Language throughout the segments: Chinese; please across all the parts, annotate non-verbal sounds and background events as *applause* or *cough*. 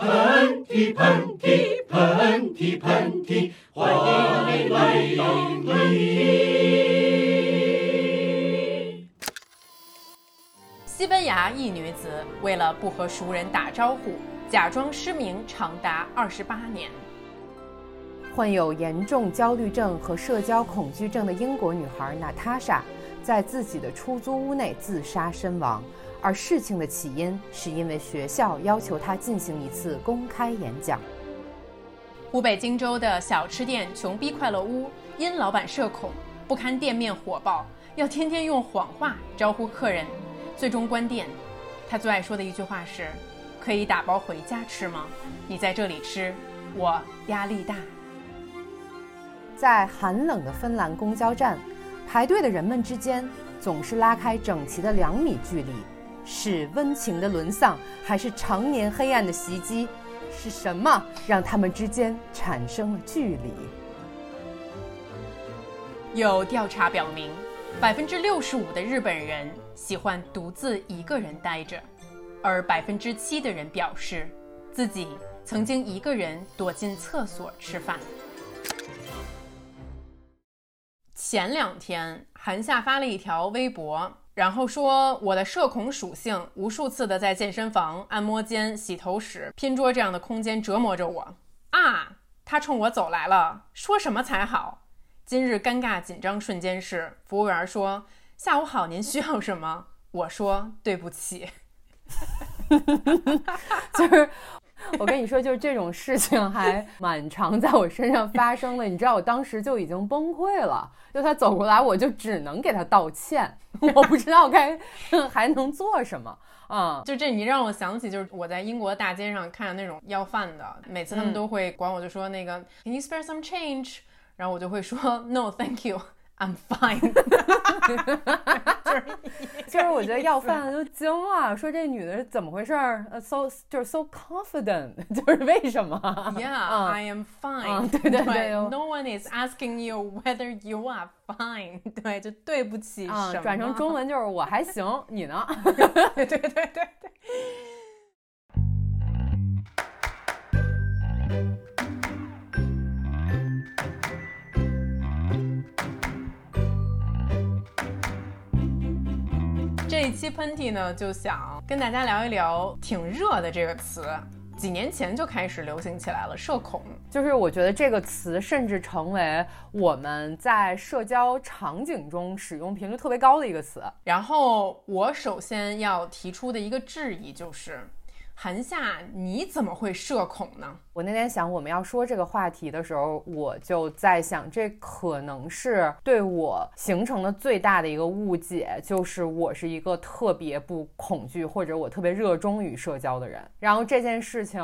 喷嚏喷嚏喷嚏喷嚏，欢迎你来到喷嚏。西班牙一女子为了不和熟人打招呼，假装失明长达二十八年。患有严重焦虑症和社交恐惧症的英国女孩娜塔莎，在自己的出租屋内自杀身亡。而事情的起因是因为学校要求他进行一次公开演讲。湖北荆州的小吃店“穷逼快乐屋”因老板社恐，不堪店面火爆，要天天用谎话招呼客人，最终关店。他最爱说的一句话是：“可以打包回家吃吗？你在这里吃，我压力大。”在寒冷的芬兰公交站，排队的人们之间总是拉开整齐的两米距离。是温情的沦丧，还是常年黑暗的袭击？是什么让他们之间产生了距离？有调查表明，百分之六十五的日本人喜欢独自一个人待着，而百分之七的人表示，自己曾经一个人躲进厕所吃饭。前两天，韩夏发了一条微博。然后说我的社恐属性，无数次的在健身房、按摩间、洗头室、拼桌这样的空间折磨着我啊！他冲我走来了，说什么才好？今日尴尬紧张瞬间是，服务员说：“下午好，您需要什么？”我说：“对不起。*laughs* ”就是。*laughs* 我跟你说，就是这种事情还蛮常在我身上发生的。你知道，我当时就已经崩溃了。就他走过来，我就只能给他道歉。我不知道该还能做什么啊！就这，你让我想起，就是我在英国大街上看的那种要饭的，每次他们都会管我，就说那个 Can you spare some change？然后我就会说 No, thank you. I'm fine，*laughs* *laughs* 就是就是我觉得要饭的都惊了，说这女的是怎么回事儿？呃，so 就是 so confident，就是为什么？Yeah，I am *laughs* fine。对对对，No one is asking you whether you are fine。对，就对不起。啊，转成中文就是我还行，你呢？对对对对 这一期喷嚏呢，就想跟大家聊一聊挺热的这个词，几年前就开始流行起来了。社恐，就是我觉得这个词甚至成为我们在社交场景中使用频率特别高的一个词。然后我首先要提出的一个质疑就是。韩夏，你怎么会社恐呢？我那天想我们要说这个话题的时候，我就在想，这可能是对我形成的最大的一个误解，就是我是一个特别不恐惧或者我特别热衷于社交的人。然后这件事情，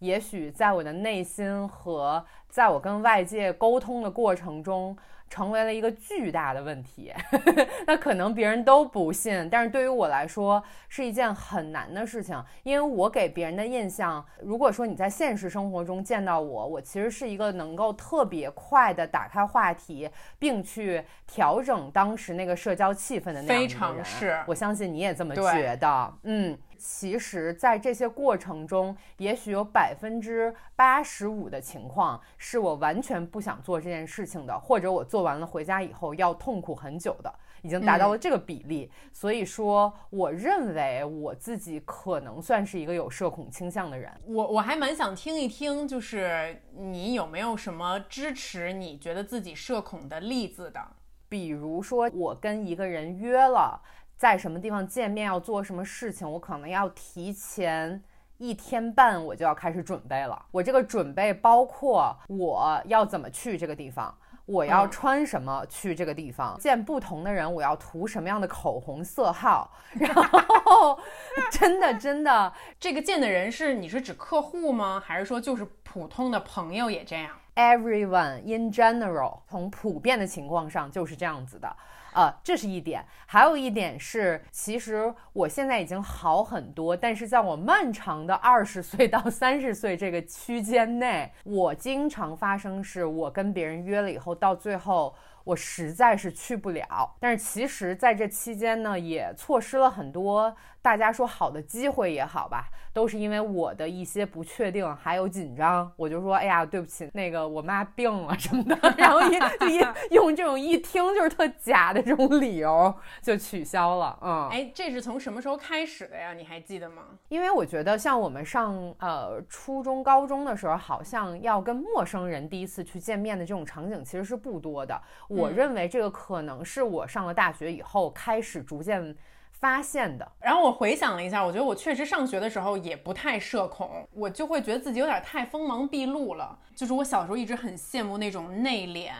也许在我的内心和在我跟外界沟通的过程中。成为了一个巨大的问题，*laughs* 那可能别人都不信，但是对于我来说是一件很难的事情，因为我给别人的印象，如果说你在现实生活中见到我，我其实是一个能够特别快的打开话题，并去调整当时那个社交气氛的那样的人。非常是，我相信你也这么觉得，嗯。其实，在这些过程中，也许有百分之八十五的情况是我完全不想做这件事情的，或者我做完了回家以后要痛苦很久的，已经达到了这个比例。所以说，我认为我自己可能算是一个有社恐倾向的人。我我还蛮想听一听，就是你有没有什么支持你觉得自己社恐的例子的？比如说，我跟一个人约了。在什么地方见面要做什么事情，我可能要提前一天半我就要开始准备了。我这个准备包括我要怎么去这个地方，我要穿什么去这个地方，见不同的人我要涂什么样的口红色号，然后 *laughs* 真的真的，这个见的人是你是指客户吗？还是说就是普通的朋友也这样？Everyone in general，从普遍的情况上就是这样子的。啊，这是一点，还有一点是，其实我现在已经好很多，但是在我漫长的二十岁到三十岁这个区间内，我经常发生是，我跟别人约了以后，到最后我实在是去不了。但是其实在这期间呢，也错失了很多大家说好的机会也好吧，都是因为我的一些不确定还有紧张，我就说，哎呀，对不起，那个我妈病了什么的，*laughs* 然后一就一 *laughs* 用这种一听就是特假的这种理由就取消了。嗯，哎，这是从什么时候开始的呀？你还记得吗？因为我觉得像我们上呃初中、高中的时候，好像要跟陌生人第一次去见面的这种场景其实是不多的。我认为这个可能是我上了大学以后开始逐渐发现的。然后我回想了一下，我觉得我确实上学的时候也不太社恐，我就会觉得自己有点太锋芒毕露了。就是我小时候一直很羡慕那种内敛，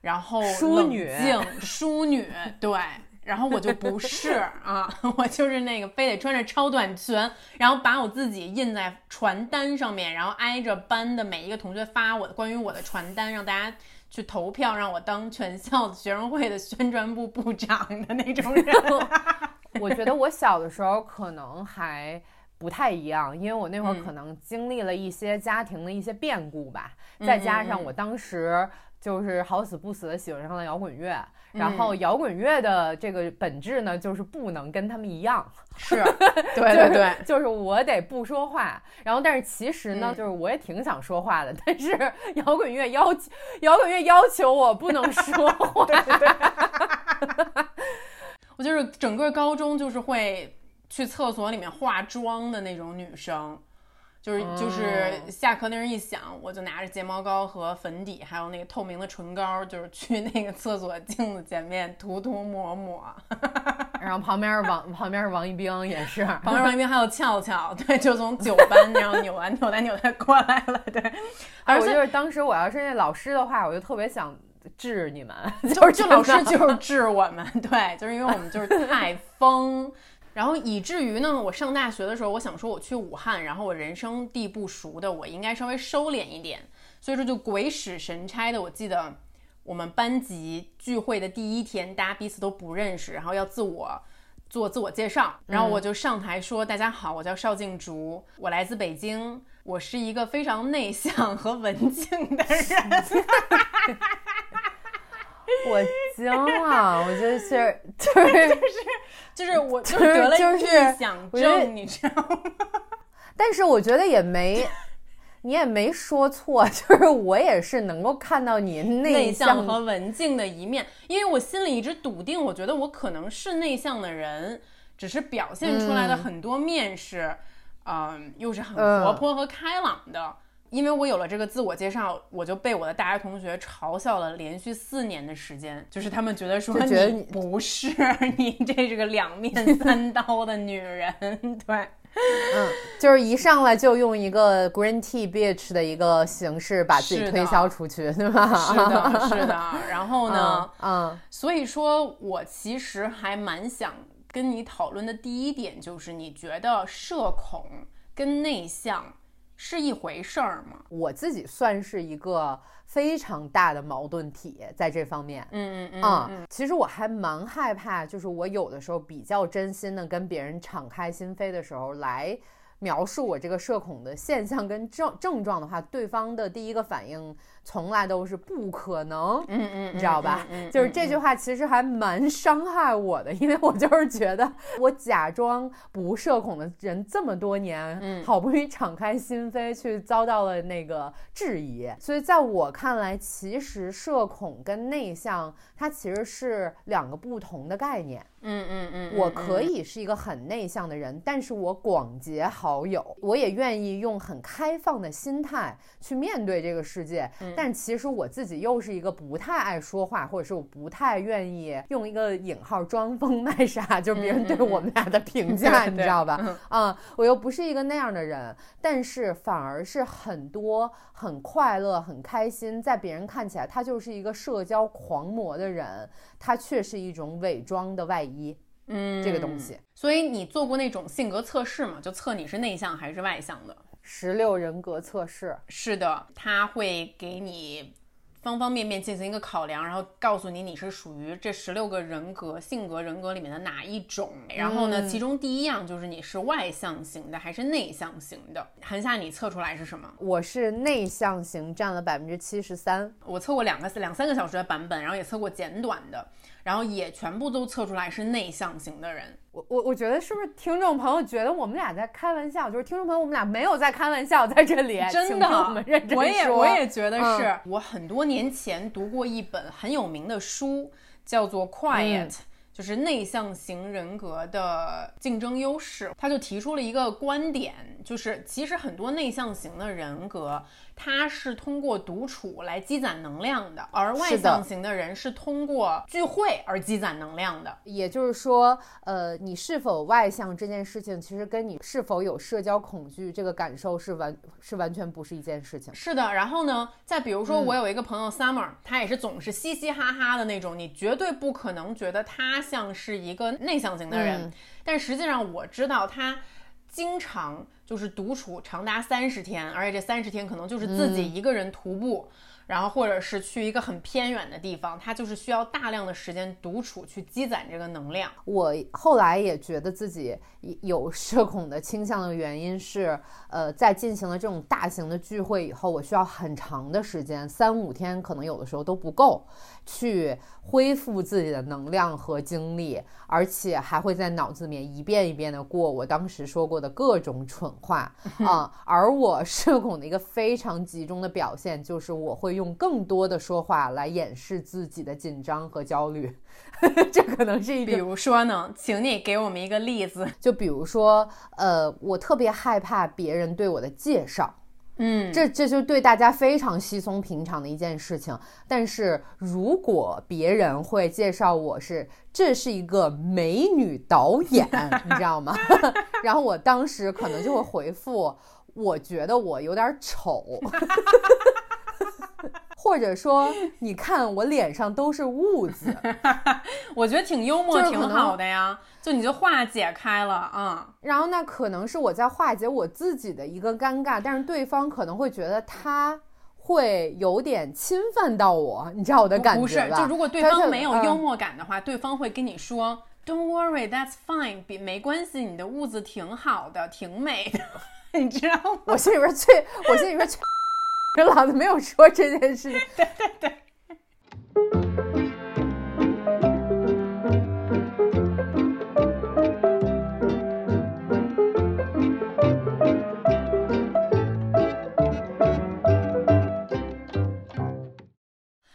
然后淑女冷静淑女，对。然后我就不是 *laughs* 啊，我就是那个非得穿着超短裙，然后把我自己印在传单上面，然后挨着班的每一个同学发我的关于我的传单，让大家去投票，让我当全校学生会的宣传部部长的那种人。*laughs* *laughs* 我觉得我小的时候可能还不太一样，因为我那会儿嗯。可能经历了一些家庭的一些变故吧，再加上我当时就是好死不死的喜欢上了摇滚乐，然后摇滚乐的这个本质呢，就是不能跟他们一样，是，*laughs* 对对对，就是我得不说话，然后但是其实呢，嗯。就是我也挺想说话的，但是 *laughs* 摇滚乐要求摇滚乐要求我不能说话，我就是整个高中就是会去厕所里面化妆的那种女生，就是就是下课那人一响，我就拿着睫毛膏和粉底，还有那个透明的唇膏，就是去那个厕所镜子前面涂涂抹抹。*laughs* 然后旁边是王旁边是王一冰也是，旁边王一冰还有俏俏，对，就从九班那样扭完扭来扭来过来了，对。哎，而且我就是当时我要是那老师的话，我就特别想治你们，*laughs* 就是就老师就是治我们，*laughs* 对，就是因为我们就是太疯，然后以至于呢，我上大学的时候，我想说我去武汉，然后我人生地不熟的，我应该稍微收敛一点，所以说就鬼使神差的，我记得我们班级聚会的第一天，大家彼此都不认识，然后要自我。做自我介绍，然后我就上台说：“大家好，我叫邵静竹，我来自北京，我是一个非常内向和文静的人。” *laughs* *laughs* 我惊了，我觉得 *laughs* 是就是，就是我就是得了就是臆想症，你知道吗？*laughs* 但是我觉得也没。你也没说错，就是我也是能够看到你内向向和文静的一面，因为我心里一直笃定，我觉得我可能是内向的人，只是表现出来的很多面是，嗯、又是很活泼和开朗的。因为我有了这个自我介绍，我就被我的大学同学嘲笑了连续四年的时间，就是他们觉得说觉得你你不是，*laughs* 你这是个两面三刀的女人，*laughs* 对。嗯，就是一上来就用一个 green tea bitch 的一个形式把自己推销出去，对吧？是的，是的。然后呢，嗯，嗯，所以说我其实还蛮想跟你讨论的第一点就是，你觉得社恐跟内向是一回事儿吗？我自己算是一个非常大的矛盾体在这方面。嗯嗯嗯、其实我还蛮害怕，就是我有的时候比较真心的跟别人敞开心扉的时候，来描述我这个社恐的现象跟症症状的话，对方的第一个反应从来都是不可能，嗯嗯，你知道吧？就是这句话其实还蛮伤害我的，因为我就是觉得我假装不社恐的人这么多年，嗯好不容易敞开心扉，去遭到了那个质疑。所以在我看来，其实社恐跟内向它其实是两个不同的概念。嗯嗯嗯，我可以是一个很内向的人，但是我广结好友，我也愿意用很开放的心态去面对这个世界。嗯但其实我自己又是一个不太爱说话，或者是我不太愿意用一个引号装疯卖傻，就是别人对我们俩的评 *laughs* 价，对你知道吧？嗯啊、我又不是一个那样的人，但是反而是很多很快乐、很开心，在别人看起来他就是一个社交狂魔的人，他却是一种伪装的外衣。嗯这个东西。所以你做过那种性格测试吗？就测你是内向还是外向的？十六人格测试，是的，他会给你方方面面进行一个考量，然后告诉你你是属于这十六个人格性格人格里面的哪一种。然后呢，其中第一样就是你是外向型的还是内向型的。韩夏，你测出来是什么？我是内向型，占了百分之七十三。我测过两个两三个小时的版本，然后也测过简短的。然后也全部都测出来是内向型的人，我我我觉得是不是听众朋友觉得我们俩在开玩笑？就是听众朋友，我们俩没有在开玩笑，在这里真的，我们认真我也我也觉得是我很多年前读过一本很有名的书，叫做《Quiet》。就是内向型人格的竞争优势，他就提出了一个观点，就是其实很多内向型的人格，他是通过独处来积攒能量的，而外向型的人是通过聚会而积攒能量的。也就是说，呃，你是否外向这件事情，其实跟你是否有社交恐惧这个感受是完是完全不是一件事情。是的，然后呢，再比如说我有一个朋友 Summer，他也是总是嘻嘻哈哈的那种，你绝对不可能觉得他。像是一个内向型的人，但实际上我知道他经常就是独处长达三十天，而且这三十天可能就是自己一个人徒步。然后，或者是去一个很偏远的地方，他就是需要大量的时间独处去积攒这个能量。我后来也觉得自己有社恐的倾向的原因是，呃，在进行了这种大型的聚会以后，我需要很长的时间，三五天可能有的时候都不够，去恢复自己的能量和精力，而且还会在脑子里面一遍一遍的过我当时说过的各种蠢话 *laughs* 啊。而我社恐的一个非常集中的表现就是我会。用更多的说话来掩饰自己的紧张和焦虑，*laughs* 这可能是一。比如说呢，请你给我们一个例子。就比如说，呃，我特别害怕别人对我的介绍，嗯，这这就对大家非常稀松平常的一件事情。但是如果别人会介绍我是这是一个美女导演，你知道吗？*laughs* 然后我当时可能就会回复，我觉得我有点丑。*laughs* 或者说，你看我脸上都是痦子，*laughs* 我觉得挺幽默，挺好的呀。就你就化解开了啊。然后那可能是我在化解我自己的一个尴尬，但是对方可能会觉得他会有点侵犯到我，你知道我的感觉不是，就如果对方没有幽默感的话，对方会跟你说，Don't worry, that's fine，比没关系，你的痦子挺好的，挺美的，*laughs* 你知道吗？我心里边最，我心里边最。老子没有说这件事情。*laughs* 对对对。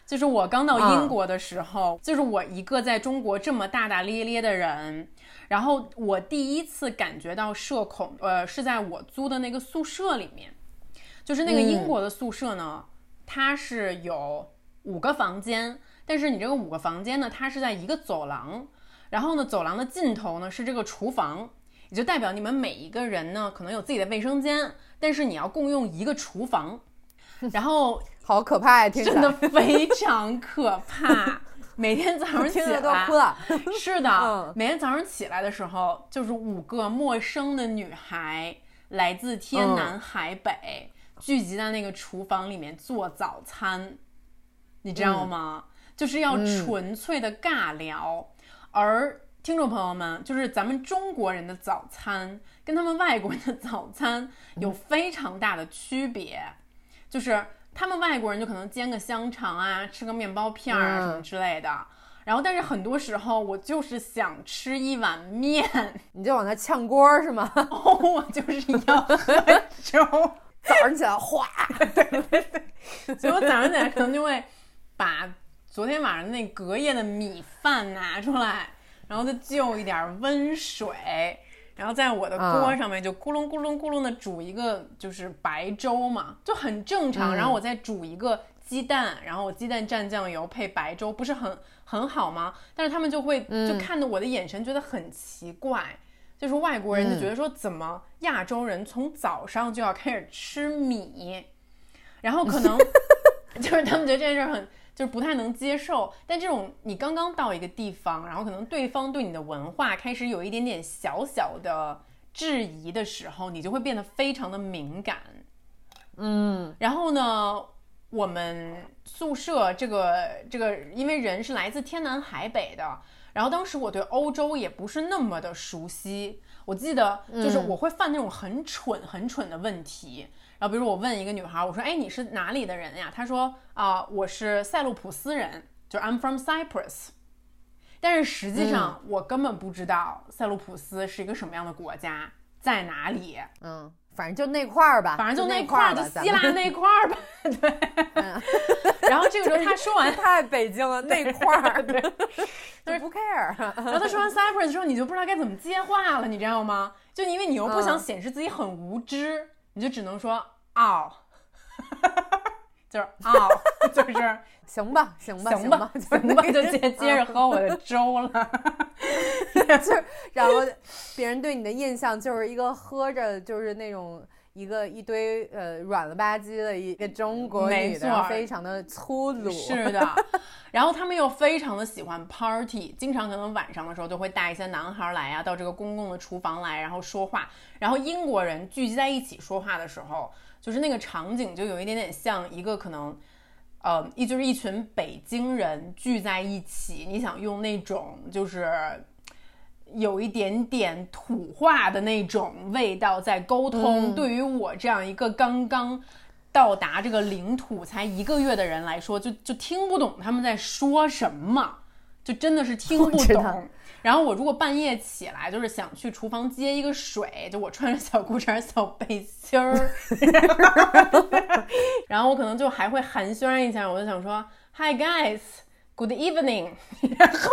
就是我刚到英国的时候，就是我一个在中国这么大大咧咧的人，然后我第一次感觉到社恐，呃，是在我租的那个宿舍里面。就是那个英国的宿舍呢，它是有五个房间，但是你这个五个房间呢，它是在一个走廊，然后呢，走廊的尽头呢是这个厨房，也就代表你们每一个人呢可能有自己的卫生间，但是你要共用一个厨房，*laughs* 然后 *laughs* 好可怕呀，真的非常可怕。*laughs* 每天早上起来都哭了，是的，每天早上起来的时候，就是五个陌生的女孩，来自天南海北。聚集在那个厨房里面做早餐，你知道吗？就是要纯粹的尬聊。而听众朋友们，就是咱们中国人的早餐跟他们外国人的早餐有非常大的区别。就是他们外国人就可能煎个香肠啊，吃个面包片啊什么之类的。然后，但是很多时候我就是想吃一碗面，你就往那炝锅是吗？*laughs* 哦，我就是要喝粥。早上起来哗，对对对，所以我早上起来可能就会把昨天晚上那隔夜的米饭拿出来，然后再就一点温水，然后在我的锅上面就咕隆咕隆咕隆的煮一个就是白粥嘛，就很正常。然后我再煮一个鸡蛋，然后我鸡蛋蘸酱油配白粥，不是很很好吗？但是他们就会就看的我的眼神觉得很奇怪。就是外国人就觉得说，怎么亚洲人从早上就要开始吃米，然后可能 *laughs* 就是他们觉得这件事很就是不太能接受。但这种你刚刚到一个地方，然后可能对方对你的文化开始有一点点小小的质疑的时候，你就会变得非常的敏感。嗯，然后呢，我们宿舍这个这个，因为人是来自天南海北的，然后当时我对欧洲也不是那么的熟悉。我记得就是我会犯那种很蠢很蠢的问题，然后比如我问一个女孩，我说：“哎，你是哪里的人呀？”她说：“啊，我是塞浦路斯人，就是 I'm from Cyprus。”但是实际上我根本不知道塞浦路斯是一个什么样的国家，在哪里。嗯。反正就那块儿吧，反正就那块儿，就希腊那块儿吧。对。*laughs* 然后这个时候他说完 *laughs* 太北京了那块儿，*laughs* 对，就是不 care。然后他说完 Cyprus 之后，你就不知道该怎么接话了，你知道吗？就因为你又不想显示自己很无知，你就只能说哦，就是哦，*laughs* 就是行吧，行吧，行吧，行吧，就接接着喝我的粥了。*laughs* 就然后别人对你的印象就是一个喝着就是那种一个一堆呃软了吧唧的一个中国女的，非常的粗鲁。是的，然后他们又非常的喜欢 party，经常可能晚上的时候就会带一些男孩来啊，到这个公共的厨房来，然后说话。然后英国人聚集在一起说话的时候，就是那个场景就有一点点像一个可能。呃，一就是一群北京人聚在一起，你想用那种就是有一点点土话的那种味道在沟通，对于我这样一个刚刚到达这个领土才一个月的人来说，就就听不懂他们在说什么，就真的是听不懂。然后我如果半夜起来，就是想去厨房接一个水，就我穿着小裤衩、小背心儿，*laughs* 然后我可能就还会寒暄一下，我就想说 Hi guys, good evening，*laughs* 然后，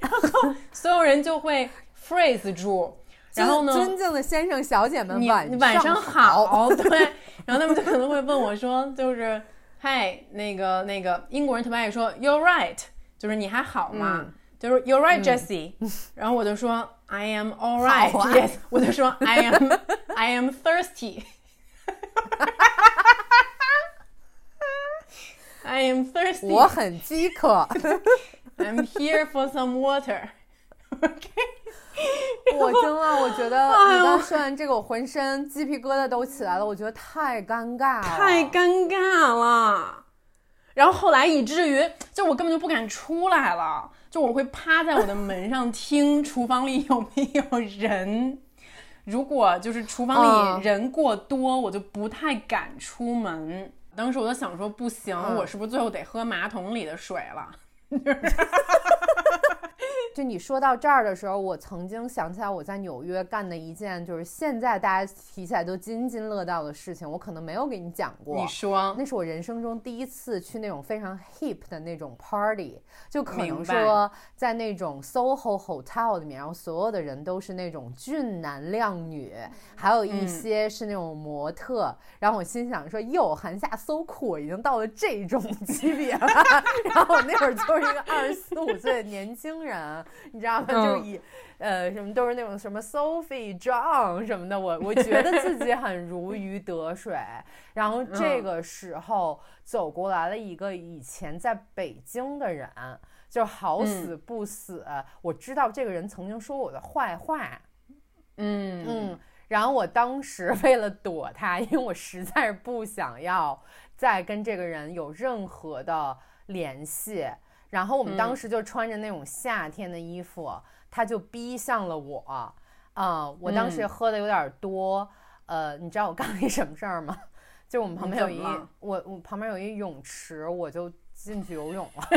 然后所有人就会 freeze 住，然后呢，尊敬的先生小姐们，晚晚上好，对，然后他们就可能会问我说，就是 Hi，那个那个英国人特别爱说 You're right，就是你还好吗？就是 You're right, Jesse，然后我就说 I am all right, yes，我就说 I am I am thirsty，I am thirsty，我很饥渴，I'm here for some water。OK，我真的，我觉得你刚说完这个，我浑身鸡皮疙瘩都起来了，我觉得太尴尬了，太尴尬了。然后后来以至于，就我根本就不敢出来了。就我会趴在我的门上 *laughs* 听厨房里有没有人，如果就是厨房里人过多，我就不太敢出门。当时我就想说，不行，我是不是最后得喝马桶里的水了？*laughs* 就你说到这儿的时候，我曾经想起来我在纽约干的一件，就是现在大家提起来都津津乐道的事情。我可能没有给你讲过。你说，那是我人生中第一次去那种非常 hip 的那种 party，就可能说在那种 Soho Hotel 里面，然后所有的人都是那种俊男靓女，还有一些是那种模特。然后我心想说，哟，韩夏 so cool，已经到了这种级别了。*laughs* 然后我那会儿就是一个二十四五岁的年轻人。*laughs* 你知道吗？就是以，呃，什么都是那种什么 Sophie John 什么的，我我觉得自己很如鱼得水。然后 *laughs* 这个时候走过来了一个以前在北京的人，就好死不死，我知道这个人曾经说我的坏话。嗯嗯。然后我当时为了躲他，因为我实在是不想要再跟这个人有任何的联系。然后我们当时就穿着那种夏天的衣服，他就逼向了我，啊，我当时喝的有点多，呃，你知道我干了一什么事儿吗？*laughs* 就我们旁边有一我我旁边有一泳池，我就进去游泳了，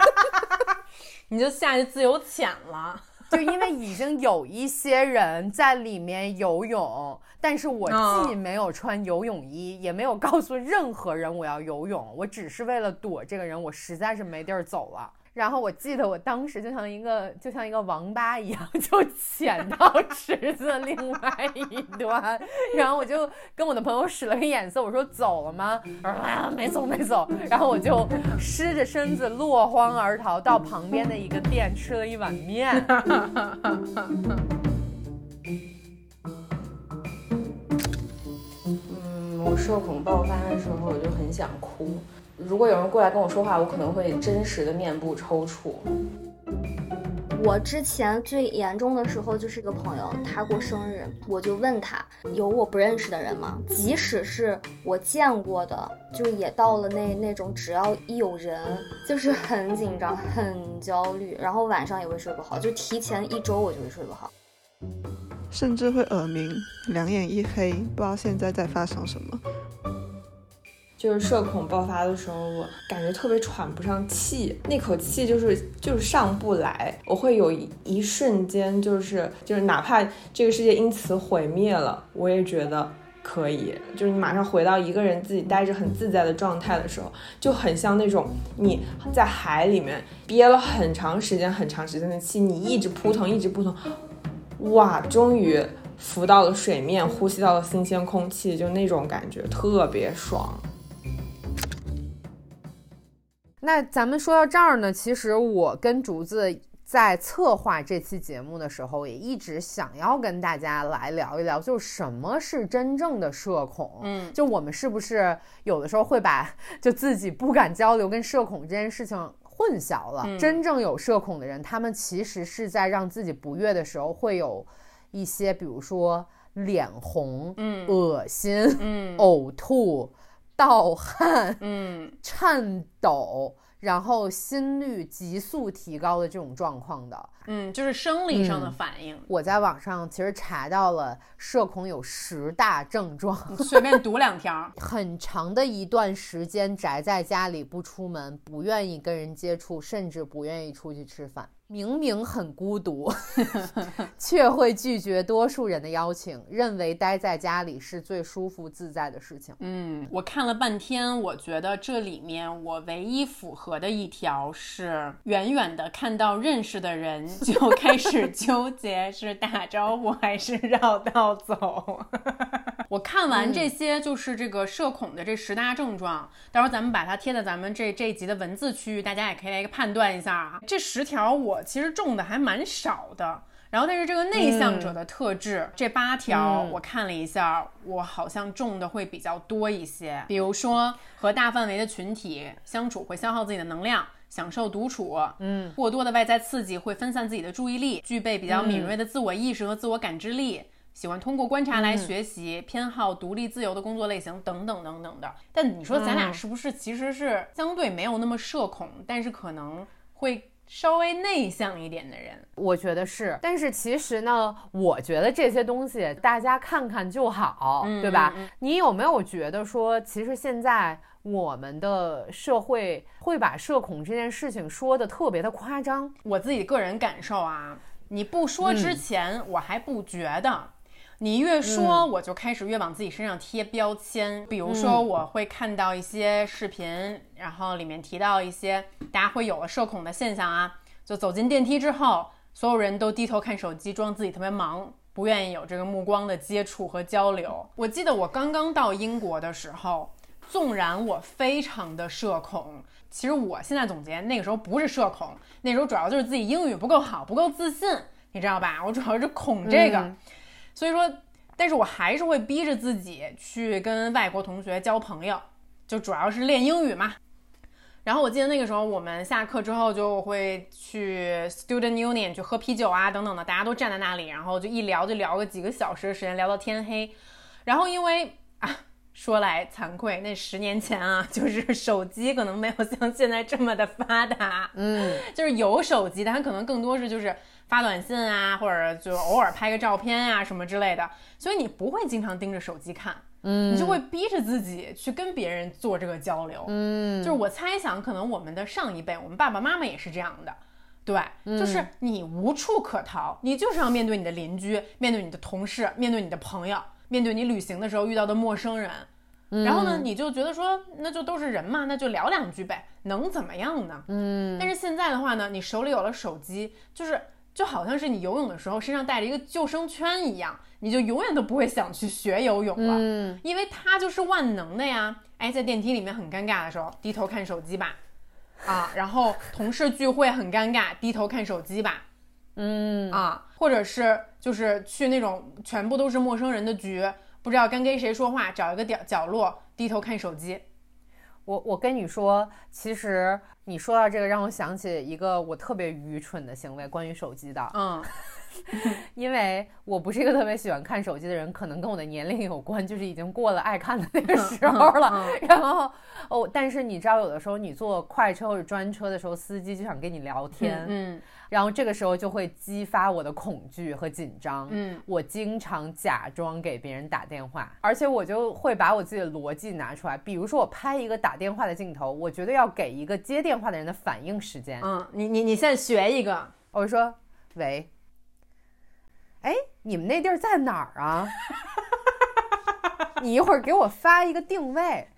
*laughs* 你就下去自由潜了。就因为已经有一些人在里面游泳，但是我既没有穿游泳衣，也没有告诉任何人我要游泳，我只是为了躲这个人，我实在是没地儿走了。然后我记得我当时就像一个就像一个王八一样，*laughs* 就潜到池子另外一端，然后我就跟我的朋友使了个眼色，我说走了吗？他说啊没走没走。然后我就湿着身子落荒而逃，到旁边的一个店吃了一碗面。*laughs* 嗯，我社恐爆发的时候，我就很想哭。如果有人过来跟我说话，我可能会真实的面部抽搐。我之前最严重的时候就是一个朋友，他过生日，我就问他有我不认识的人吗？即使是我见过的，就也到了那那种只要一有人，就是很紧张、很焦虑，然后晚上也会睡不好，就提前一周我就会睡不好，甚至会耳鸣，两眼一黑，不知道现在在发生什么。就是社恐爆发的时候，我感觉特别喘不上气，那口气就是就是上不来。我会有一瞬间，就是就是哪怕这个世界因此毁灭了，我也觉得可以。就是你马上回到一个人自己待着很自在的状态的时候，就很像那种你在海里面憋了很长时间很长时间的气，你一直扑腾一直扑腾，哇，终于浮到了水面，呼吸到了新鲜空气，就那种感觉特别爽。那咱们说到这儿呢，其实我跟竹子在策划这期节目的时候，也一直想要跟大家来聊一聊，就什么是真正的社恐。嗯，就我们是不是有的时候会把就自己不敢交流跟社恐这件事情混淆了？真正有社恐的人，他们其实是在让自己不悦的时候，会有一些，比如说脸红、嗯恶心、嗯呕吐。盗汗，嗯，颤抖，然后心率急速提高的这种状况的，嗯，就是生理上的反应。我在网上其实查到了社恐有十大症状，*laughs* 随便读两条。*laughs* 很长的一段时间宅在家里不出门，不愿意跟人接触，甚至不愿意出去吃饭。明明很孤独，*laughs* 却会拒绝多数人的邀请，认为待在家里是最舒服自在的事情。嗯，我看了半天，我觉得这里面我唯一符合的一条是，远远的看到认识的人就开始纠结是打招呼还是绕道走。*laughs* 我看完这些就是这个社恐的这十大症状，到时候咱们把它贴在咱们这这一集的文字区域，大家也可以来一个判断一下啊。这十条我其实中的还蛮少的。然后，但是这个内向者的特质，这八条我看了一下，我好像中的会比较多一些。比如说，和大范围的群体相处会消耗自己的能量，享受独处，嗯，过多的外在刺激会分散自己的注意力，具备比较敏锐的自我意识和自我感知力，喜欢通过观察来学习，偏好独立自由的工作类型等等等等的。但你说咱俩是不是其实是相对没有那么社恐，但是可能会。稍微内向一点的人，我觉得是。但是其实呢，我觉得这些东西大家看看就好，对吧？你有没有觉得说，其实现在我们的社会会把社恐这件事情说的特别的夸张？我自己个人感受啊，你不说之前我还不觉得。你越说，我就开始越往自己身上贴标签。比如说，我会看到一些视频，然后里面提到一些大家会有了社恐的现象啊，就走进电梯之后，所有人都低头看手机，装自己特别忙，不愿意有这个目光的接触和交流。我记得我刚刚到英国的时候，纵然我非常的社恐，其实我现在总结，那个时候不是社恐，那时候主要就是自己英语不够好，不够自信，你知道吧？我主要是恐这个。所以说，但是我还是会逼着自己去跟外国同学交朋友，就主要是练英语嘛。然后我记得那个时候，我们下课之后就会去 Student Union 去喝啤酒啊，等等的，大家都站在那里，然后就一聊就聊个几个小时的时间，聊到天黑。然后因为啊，说来惭愧，那十年前啊，就是手机可能没有像现在这么的发达，嗯，就是有手机，但可能更多是就是。发短信啊，或者就偶尔拍个照片啊，什么之类的，所以你不会经常盯着手机看，嗯，你就会逼着自己去跟别人做这个交流，嗯，就是我猜想，可能我们的上一辈，我们爸爸妈妈也是这样的，对，就是你无处可逃，你就是要面对你的邻居，面对你的同事，面对你的朋友，面对你旅行的时候遇到的陌生人，然后呢，你就觉得说，那就都是人嘛，那就聊两句呗，能怎么样呢？嗯，但是现在的话呢，你手里有了手机，就是。就好像是你游泳的时候身上带着一个救生圈一样，你就永远都不会想去学游泳了，嗯，因为它就是万能的呀。哎，在电梯里面很尴尬的时候，低头看手机吧，啊，然后同事聚会很尴尬，低头看手机吧，嗯，啊，或者是就是去那种全部都是陌生人的局，不知道该跟谁说话，找一个角角落低头看手机。我我跟你说，其实你说到这个，让我想起一个我特别愚蠢的行为，关于手机的。嗯，*laughs* 因为我不是一个特别喜欢看手机的人，可能跟我的年龄有关，就是已经过了爱看的那个时候了。*laughs* 然后哦，但是你知道，有的时候你坐快车或者专车的时候，司机就想跟你聊天，嗯，然后这个时候就会激发我的恐惧和紧张。嗯，我经常假装给别人打电话，而且我就会把我自己的逻辑拿出来，比如说我拍一个打电话的镜头，我绝对要给一个接电话的人的反应时间。嗯，你你你现在学一个，我就说喂。哎，你们那地儿在哪儿啊？*laughs* 你一会儿给我发一个定位。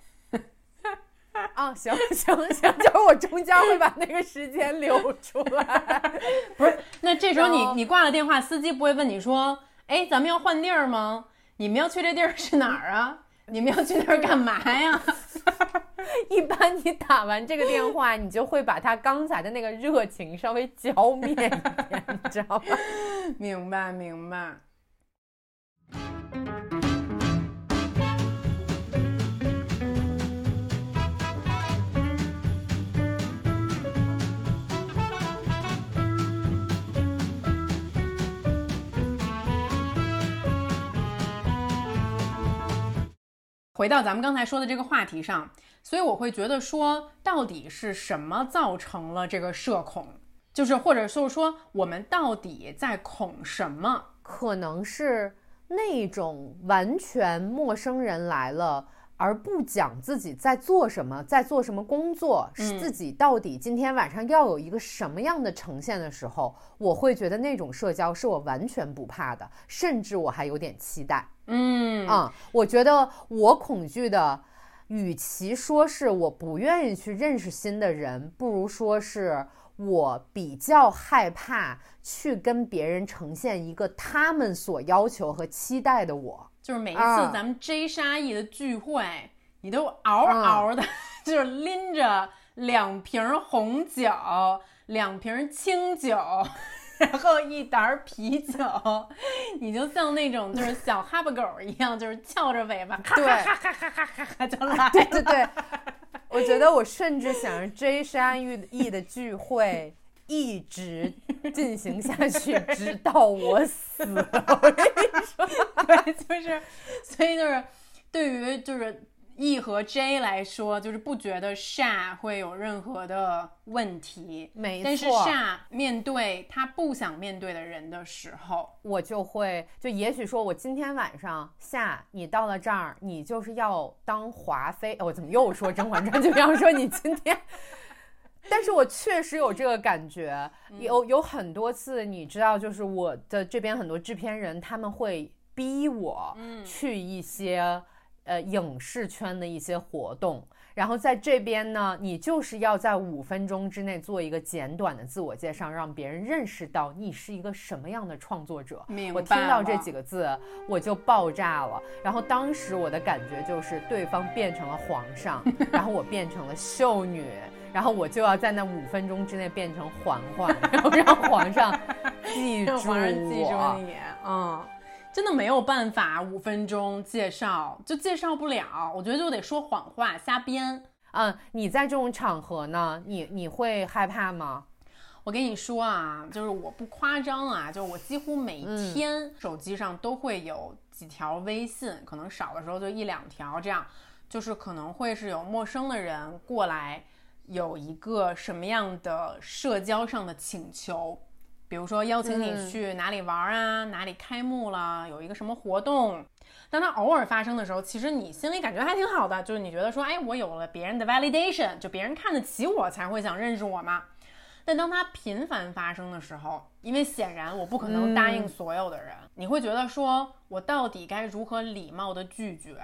啊，行行行，就是我中间会把那个时间留出来。*laughs* 不是，那这时候你你挂了电话，司机不会问你说，哎，咱们要换地儿吗？你们要去这地儿是哪儿啊？你们要去那儿干嘛呀？*laughs* *laughs* 一般你打完这个电话，你就会把他刚才的那个热情稍微浇灭一点，你知道吗？*laughs* 明白，明白。回到咱们刚才说的这个话题上，所以我会觉得说，到底是什么造成了这个社恐？就是或者就是说，我们到底在恐什么？可能是那种完全陌生人来了，而不讲自己在做什么，在做什么工作，是自己到底今天晚上要有一个什么样的呈现的时候，我会觉得那种社交是我完全不怕的，甚至我还有点期待。嗯啊，我觉得我恐惧的，与其说是我不愿意去认识新的人，不如说是我比较害怕去跟别人呈现一个他们所要求和期待的我。就是每一次啊。咱们 J 沙溢的聚会，你都嗷嗷的，*laughs* 就是拎着两瓶红酒、两瓶清酒，*laughs* 然后一沓儿啤酒，你就像那种就是小哈巴狗一样，就是翘着尾巴，哈对哈哈哈哈哈哈就来。对对对，*laughs* 我觉得我甚至想让 J 山玉 E 的聚会一直进行下去，直到我死。*laughs* 对，就是，所以就是对于就是 E 和 J 来说，就是不觉得煞会有任何的问题，没但是错 Sha 面对他不想面对的人的时候，我就会，就也许说，我今天晚上下你到了这儿，你就是要当华妃。我怎么又说《甄嬛传》？就比方说你今天，但是我确实有这个感觉，有有很多次，你知道，就是我的这边很多制片人他们会逼我去一些呃影视圈的一些活动。然后在这边呢，你就是要在五分钟之内做一个简短的自我介绍，让别人认识到你是一个什么样的创作者。我听到这几个字，我就爆炸了。然后当时我的感觉就是，对方变成了皇上，*laughs* 然后我变成了秀女，然后我就要在那五分钟之内变成嬛嬛，然后让皇上记 *laughs* 住让皇上记住我。你，嗯。真的没有办法，五分钟介绍就介绍不了，我觉得就得说谎话，瞎编。嗯，你在这种场合呢，你你会害怕吗？我跟你说啊，就是我不夸张啊，就是我几乎每嗯天手机上都会有几条微信，可能少的时候就一两条这样，就是可能会是有陌生的人过来，有一个什么样的社交上的请求，比如说邀请你嗯去哪里玩啊，哪里开幕了，有一个什么活动。当它偶尔发生的时候，其实你心里感觉还挺好的，就是你觉得说，哎，我有了别人的 validation，就别人看得起我才会想认识我嘛。但当它频繁发生的时候，因为显然我不可能答应所有的人，你会觉得说我到底该如何礼貌的拒绝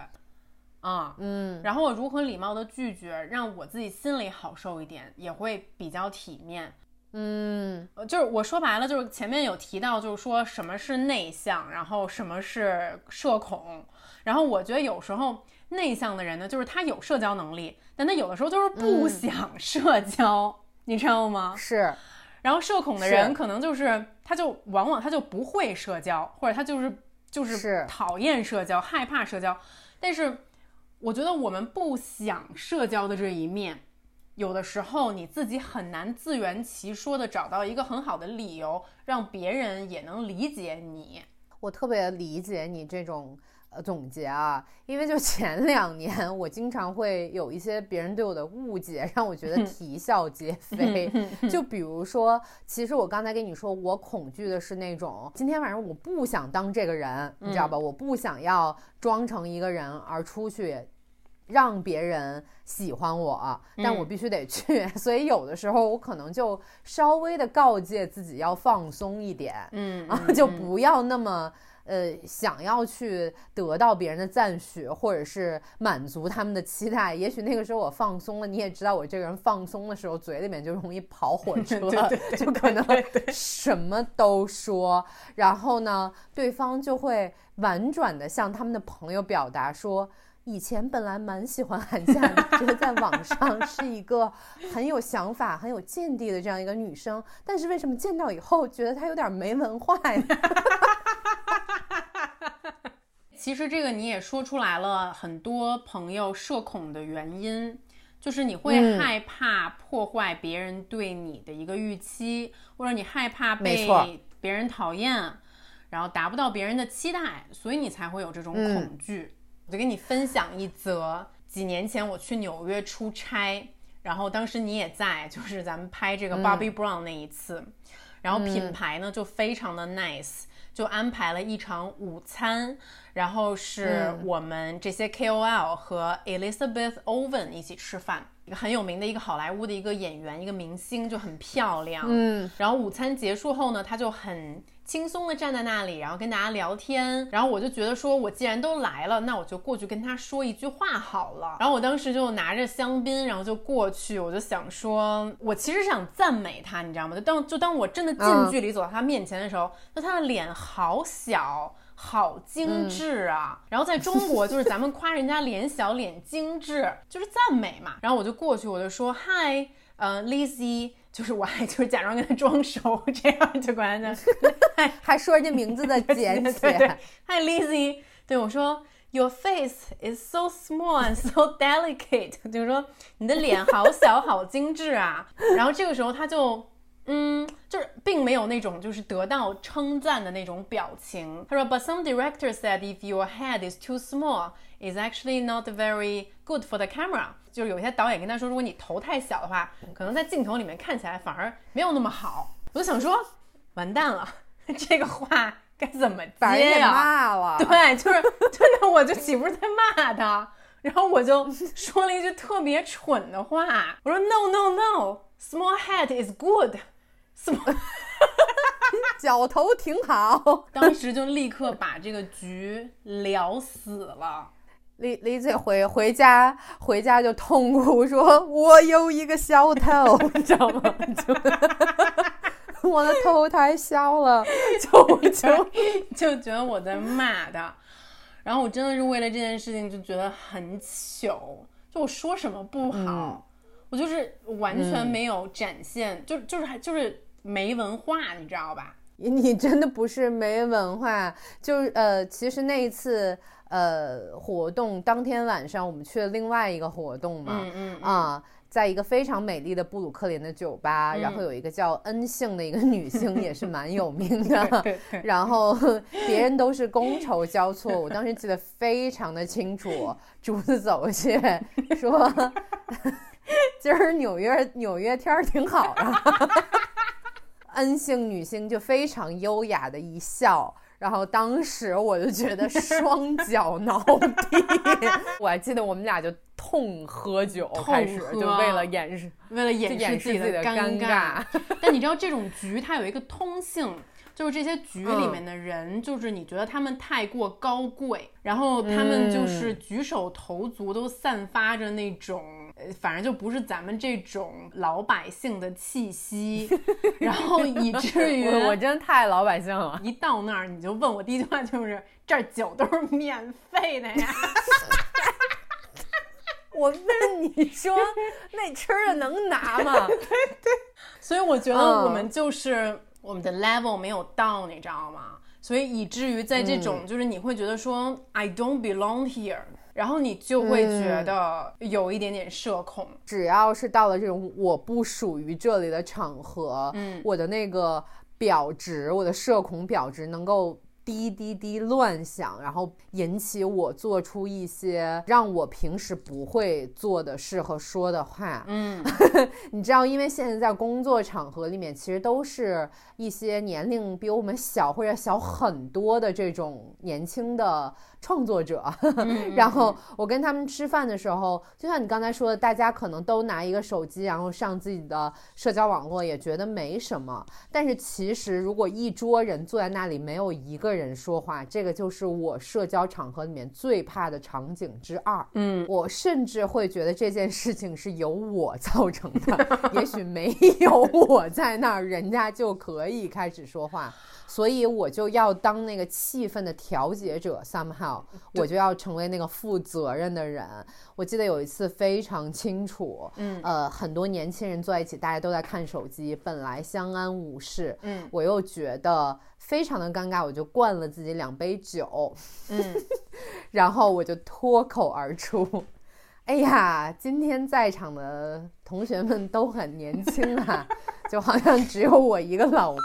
啊？嗯，然后我如何礼貌的拒绝，让我自己心里好受一点，也会比较体面。嗯呃，就是我说白了，就是前面有提到，就是说什么是内向，然后什么是社恐，然后我觉得有时候内向的人呢，就是他有社交能力，但他有的时候就是不想社交，*laughs* 你知道吗？是，然后社恐的人可能就是，他就往往他就不会社交，或者他就是就是是讨厌社交，害怕社交。但是我觉得我们不想社交的这一面，有的时候你自己很难自圆其说的找到一个很好的理由，让别人也能理解你。我特别理解你这种。呃，总结啊，因为就 *laughs* 前两年，我经常会有一些别人对我的误解，让我觉得啼笑皆非。就比如说，其实我刚才跟你说，我恐惧的是那种今天晚上我不想当这个人，你知道吧？我不想要装成一个人而出去，让别人喜欢我，但我必须得去。*laughs* 所以有的时候我可能就稍微的告诫自己要放松一点，嗯，就不要那么。呃，想要去得到别人的赞许，或者是满足他们的期待，也许那个时候我放松了，你也知道我这个人放松的时候，嘴里面就容易跑火车，*laughs* 就可能什么都说，然后呢，对方就会婉转的向他们的朋友表达说，以前本来蛮喜欢韩夏的，*laughs* 觉得在网上是一个很有想法、很有见地的这样一个女生，但是为什么见到以后觉得她有点没文化呀？*laughs* 其实这个你也说出来了，很多朋友社恐的原因，就是你会害怕破坏别人对你的一个预期，或者你害怕被别人讨厌，然后达不到别人的期待，所以你才会有这种恐惧。我就跟你分享一则，几年前我去纽约出差，然后当时你也在，就是咱们拍这个 Bobbi Brown 那一次，然后品牌呢就非常的 nice。就安排了一场午餐，然后是我们这些 KOL 和 Elizabeth Owen 一起吃饭，一个很有名的一个好莱坞的一个演员，一个明星，就很漂亮。嗯，然后午餐结束后呢，他就很。轻松的站在那里，然后跟大家聊天，然后我就觉得说，我既然都来了，那我就过去跟他说一句话好了。然后我当时就拿着香槟，然后就过去，我就想说，我其实想赞美他，你知道吗？就当就当我真的近距离走到他面前的时候，那他的脸好小，好精致啊。然后在中国，就是咱们夸人家脸小脸精致，就是赞美嘛。然后我就过去，我就说，嗨，呃，Lizzy。就是我还就是假装跟他装熟，这样就管他，还说人家名字的简写。Hi Lizzy，对我说，Your face is so small and so delicate，就是说你的脸好小好精致啊。然后这个时候他就，嗯，就是并没有那种就是得到称赞的那种表情。他说，But some directors said if your head is too small, is actually not very good for the camera。就是有些导演跟他说，如果你头太小的话，可能在镜头里面看起来反而没有那么好。我就想说，完蛋了，*laughs* 这个话该怎么接呀？骂了。对，就是真的，我就岂不是在骂他？然后我就说了一句特别蠢的话，我说 No No No，small head is good，small，*laughs* 脚头挺好。当时就立刻把这个局聊死了。李李姐回回家回家就痛哭说：“我有一个小偷，*laughs* 你知道吗？就 *laughs* 我的头太小了，就就 *laughs* 就觉得我在骂他。然后我真的是为了这件事情就觉得很糗。就我说什么不好，我就是完全没有展现，就就是还就是没文化，你知道吧？你真的不是没文化，就是呃，其实那一次。呃，活动当天晚上，我们去了另外一个活动嘛，嗯嗯啊，在一个非常美丽的布鲁克林的酒吧，然后有一个叫恩姓的一个女星，也是蛮有名的，*laughs* 然后别人都是觥筹交错，我当时记得非常的清楚，竹子走过去说，*laughs* 今儿纽约纽约天儿挺好的，*laughs* 恩姓女星就非常优雅的一笑。然后当时我就觉得双脚挠地，*laughs* 我还记得我们俩就痛喝酒，开始就为了掩饰，为了掩饰自己的尴尬。但你知道这种局它有一个通性，就是这些局里面的人，就是你觉得他们太过高贵，然后他们就是举手投足都散发着那种。反正就不是咱们这种老百姓的气息，然后以至 *laughs* 于我真的太老百姓了。*laughs* 一到那儿你就问我第一句话就是这儿酒都是免费的呀。*laughs* 我问你说那吃的能拿吗？对对。所以我觉得我们就是我们的 level 没有到，你知道吗？所以以至于在这种就是你会觉得说 I don't belong here。然后你就会觉得有一点点社恐。只要是到了这种我不属于这里的场合，嗯我的那个表值，我的社恐表值能够。滴滴滴乱响，然后引起我做出一些让我平时不会做的事和说的话。嗯，*laughs* 你知道，因为现在在工作场合里面，其实都是一些年龄比我们小或者小很多的这种年轻的创作者。然后我跟他们吃饭的时候，就像你刚才说的，大家可能都拿一个手机，然后上自己的社交网络，也觉得没什么。但是其实，如果一桌人坐在那里，没有一个人说话，这个就是我社交场合里面最怕的场景之二。嗯，我甚至会觉得这件事情是由我造成的，*laughs* 也许没有我在那儿，人家就可以开始说话。所以我就要当那个气氛的调节者，somehow 我就要成为那个负责任的人。我记得有一次非常清楚，嗯呃，很多年轻人坐在一起，大家都在看手机，本来相安无事，嗯我又觉得非常的尴尬，我就灌了自己两杯酒，嗯，*laughs* 然后我就脱口而出。哎呀，今天在场的同学们都很年轻啊，就好像只有我一个老。*laughs*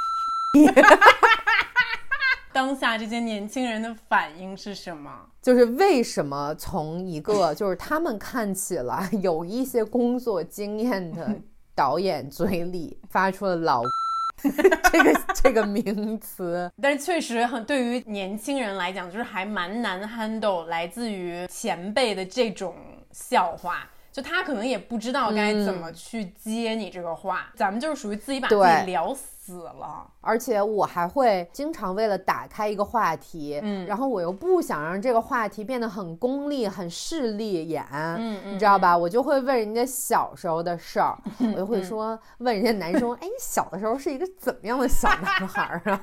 当下这些年轻人的反应是什么？就是为什么从一个 *laughs* 就是他们看起来有一些工作经验的导演嘴里发出了“老 *laughs* ”这个这个名词，但是确实很对于年轻人来讲，就是还蛮难 handle 来自于前辈的这种笑话。就他可能也不知道该怎么去接你这个话，咱们就是属于自己把自己聊死了。而且我还会经常为了打开一个话题，嗯然后我又不想让这个话题变得很功利、很势利眼，嗯嗯你知道吧？我就会问人家小时候的事儿，*laughs* 我就会说问人家男生，哎，你小的时候是一个怎么样的小男孩儿啊？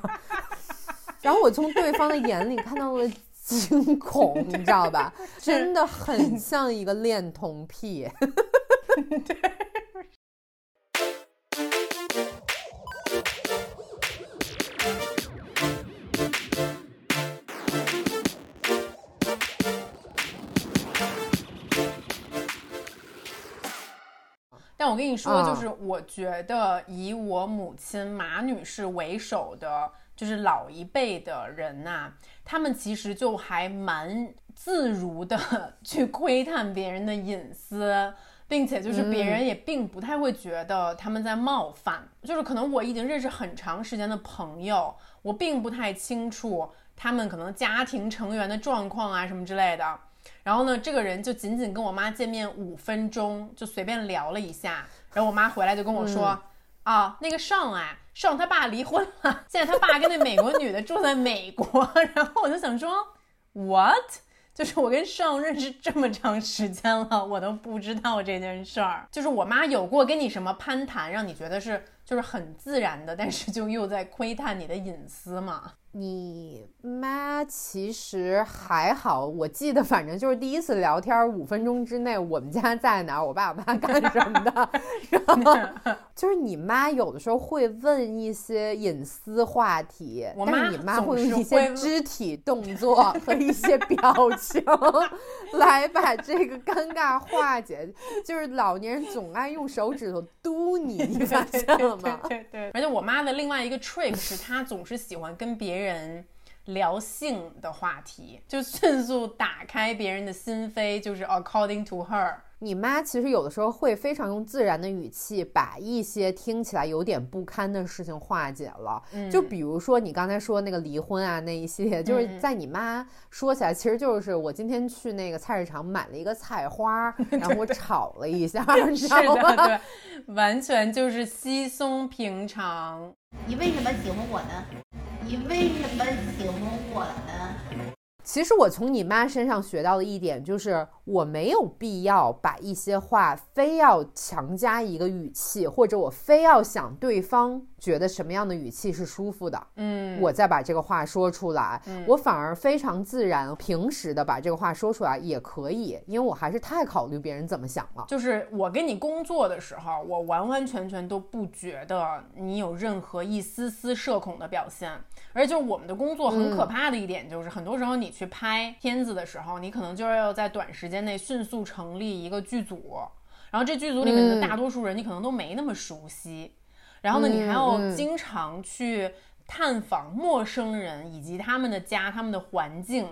*laughs* 然后我从对方的眼里看到了惊恐，你知道吧？*laughs* 真的很像一个恋童癖。但我跟你说，啊就是我觉得以我母亲马女士为首的，就是老一辈的人呐、他们其实就还蛮自如的 *laughs* 去窥探别人的隐私。并且就是别人也并不太会觉得他们在冒犯，就是可能我已经认识很长时间的朋友，我并不太清楚他们可能家庭成员的状况啊什么之类的。然后呢，这个人就仅仅跟我妈见面五分钟，就随便聊了一下。然后我妈回来就跟我说：“啊，那个尚啊，尚他爸离婚了，*laughs* 现在他爸跟那美国女的住在美国。”然后我就想说，what？就是我跟尚认识这么长时间了，我都不知道这件事儿。就是我妈有过跟你什么攀谈，让你觉得是就是很自然的，但是就又在窥探你的隐私嘛？你妈其实还好，我记得反正就是第一次聊天五分钟之内，我们家在哪儿，我爸我妈干什么的，*laughs* 然后 *laughs* 就是你妈有的时候会问一些隐私话题，我但是你妈会用一些肢体动作和一些表情 *laughs* 来把这个尴尬化解，就是老年人总爱用手指头嘟你，你发现了吗？对对对。而且我妈的另外一个 trick 是，她总是喜欢跟别人聊性的话题，就迅速打开别人的心扉，就是 according to her。你妈其实有的时候会非常用自然的语气，把一些听起来有点不堪的事情化解了。嗯就比如说你刚才说那个离婚啊那一系列，就是在你妈说起来，其实就是我今天去那个菜市场买了一个菜花，*laughs* 然后我炒了一下，你知是的，道吗？对，完全就是稀松平常。你为什么喜欢我呢？你为什么喜欢我呢？其实我从你妈身上学到的一点就是，我没有必要把一些话非要强加一个语气，或者我非要想对方觉得什么样的语气是舒服的，嗯，我再把这个话说出来。我反而非常自然、平时的把这个话说出来也可以，因为我还是太考虑别人怎么想了。就是我跟你工作的时候，我完完全全都不觉得你有任何一丝丝社恐的表现。而且就是我们的工作很可怕的一点，就是很多时候你去拍片子的时候，你可能就是要在短时间内迅速成立一个剧组，然后这剧组里面的大多数人你可能都没那么熟悉，然后呢，你还要经常去探访陌生人以及他们的家、他们的环境。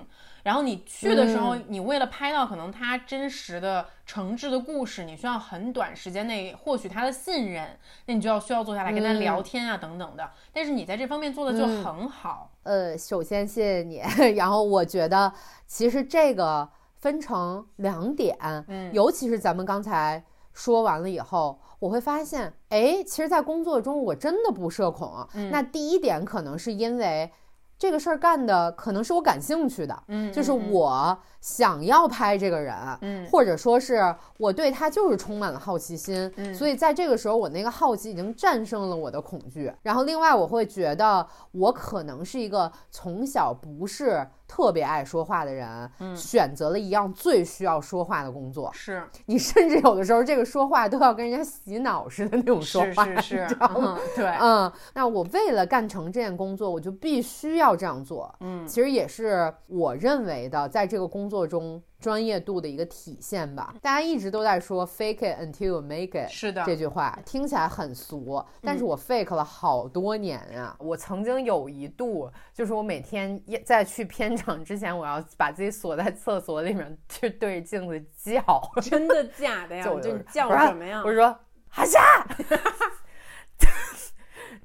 然后你去的时候，你为了拍到可能他真实的、诚挚的故事，你需要很短时间内获取他的信任，那你就要需要坐下来跟他聊天啊，等等的。但是你在这方面做的就很好。呃，首先谢谢你。*laughs* 然后我觉得其实这个分成两点，嗯，尤其是咱们刚才说完了以后，我会发现，哎，其实，在工作中我真的不社恐。那第一点可能是因为。这个事儿干的可能是我感兴趣的，嗯，就是我想要拍这个人，嗯，或者说是我对他就是充满了好奇心，嗯，所以在这个时候，我那个好奇已经战胜了我的恐惧。然后另外，我会觉得我可能是一个从小不是。特别爱说话的人，嗯，选择了一样最需要说话的工作。是 *laughs* 你甚至有的时候这个说话都要跟人家洗脑似的那种说话，是是是，吗？对，嗯，那我为了干成这件工作，我就必须要这样做。嗯，其实也是我认为的，在这个工作中。专业度的一个体现吧。大家一直都在说 “fake it until you make it”，是的，这句话听起来很俗，但是我 fake 了好多年啊。我曾经有一度，就是我每天在去片场之前，我要把自己锁在厕所里面去对着镜子叫。真的假的呀？就就叫什么呀？我说哈夏，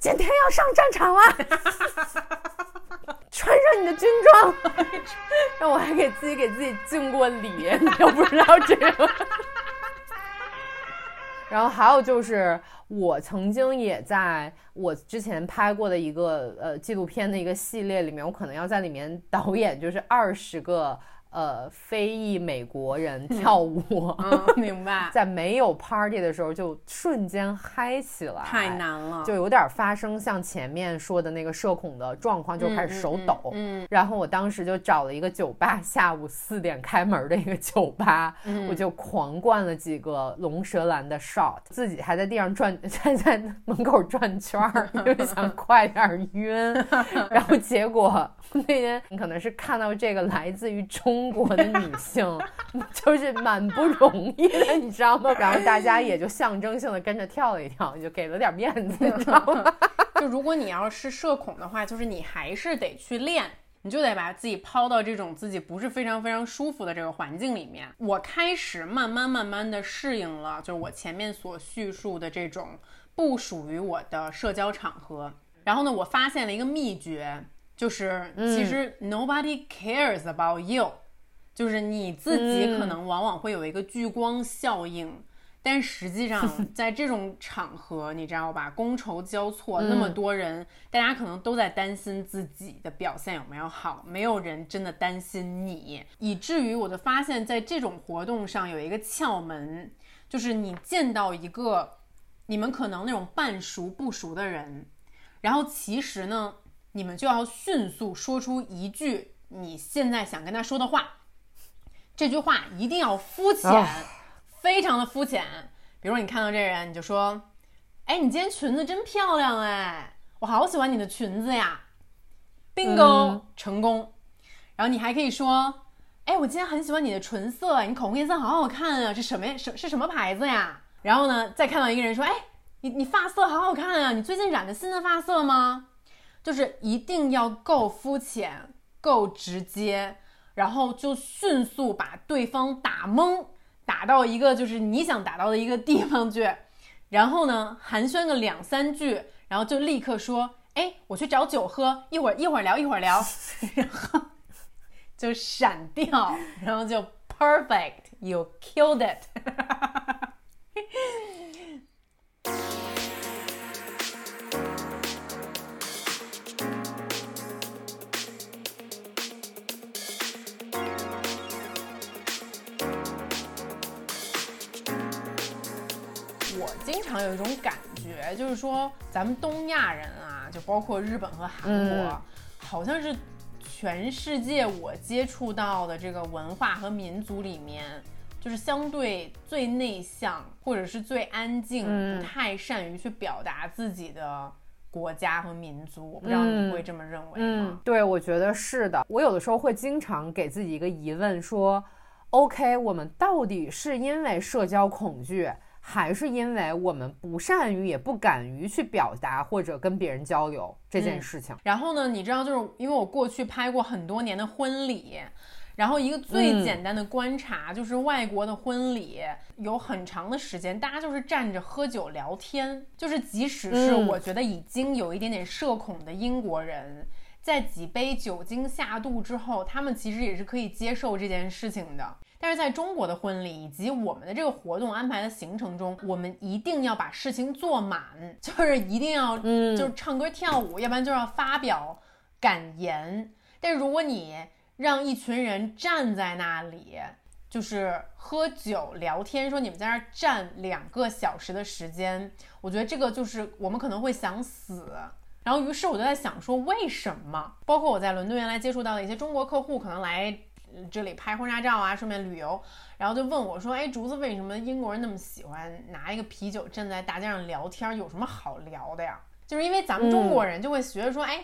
今天要上战场了。*laughs* 穿上你的军装，让我还给自己给自己敬过礼，你都不知道这个。然后还有就是，我曾经也在我之前拍过的一个呃纪录片的一个系列里面，我可能要在里面导演，就是二十个。呃，非裔美国人跳舞，*laughs* 明白，在没有 party 的时候就瞬间嗨起来，太难了，就有点发生像前面说的那个社恐的状况，就开始手抖。嗯，然后我当时就找了一个酒吧，下午四点开门的一个酒吧，我就狂灌了几个龙舌兰的 shot，自己还在地上转，*laughs* 在在门口转圈儿，因为想 *laughs* 快点晕。然后结果那天你可能是看到这个来自于中。中国的女性 *laughs* 就是蛮不容易的，你知道吗？然后大家也就象征性的跟着跳了一跳，就给了点面子，你知道吗？*laughs* 就如果你要是社恐的话，就是你还是得去练，你就得把自己抛到这种自己不是非常非常舒服的这个环境里面。我开始慢慢慢慢的适应了，就是我前面所叙述的这种不属于我的社交场合。然后呢，我发现了一个秘诀，就是其实 nobody cares about you。就是你自己可能往往会有一个聚光效应，但实际上 *laughs* 在这种场合，你知道吧？觥筹交错，那么多人，大家可能都在担心自己的表现有没有好，没有人真的担心你，以至于我就发现，在这种活动上有一个窍门，就是你见到一个你们可能那种半熟不熟的人，然后其实呢，你们就要迅速说出一句你现在想跟他说的话。这句话一定要肤浅，非常的肤浅。比如说，你看到这人，你就说：“哎，你今天裙子真漂亮哎，我好喜欢你的裙子呀。”bingo 成功。然后你还可以说：“哎，我今天很喜欢你的唇色，你口红颜色好好看啊，这什么呀？什是什么牌子呀？”然后呢，再看到一个人说：“哎，你你发色好好看啊，你最近染的新的发色吗？”就是一定要够肤浅，够直接。然后就迅速把对方打懵，打到一个就是你想打到的一个地方去，然后呢寒暄个两三句，然后就立刻说：“哎，我去找酒喝，一会儿一会儿聊一会儿聊。”然后就闪掉，然后就 *laughs* perfect，you *laughs* killed it。*laughs* 常有一种感觉，就是说咱们东亚人啊，就包括日本和韩国，好像是全世界我接触到的这个文化和民族里面，就是相对最内向或者是最安静，不太善于去表达自己的国家和民族。我不知道你会这么认为嗯吗？，对，我觉得是的。我有的时候会经常给自己一个疑问，说，OK，我们到底是因为社交恐惧，还是因为我们不善于也不敢于去表达或者跟别人交流这件嗯事情？然后呢，你知道，就是因为我过去拍过很多年的婚礼，然后一个最嗯简单的观察、就是外国的婚礼有很长的时间，大家就是站着喝酒聊天，就是即使是嗯我觉得已经有一点点社恐的英国人。在几杯酒精下肚之后，他们其实也是可以接受这件事情的。但是在中国的婚礼以及我们的这个活动安排的行程中，我们一定要把事情做满，就是一定要，嗯就是唱歌跳舞，要不然就要发表感言。但如果你让一群人站在那里，就是喝酒聊天，说你们在那儿站两个小时的时间，我觉得这个就是我们可能会想死。然后，于是我就在想说，为什么？包括我在伦敦原来接触到的一些中国客户，可能来呃这里拍婚纱照啊，顺便旅游，然后就问我说：“哎，竹子，为什么英国人那么喜欢拿一个啤酒站在大街上聊天？有什么好聊的呀？”就是因为咱们中国人就会觉得说：“哎，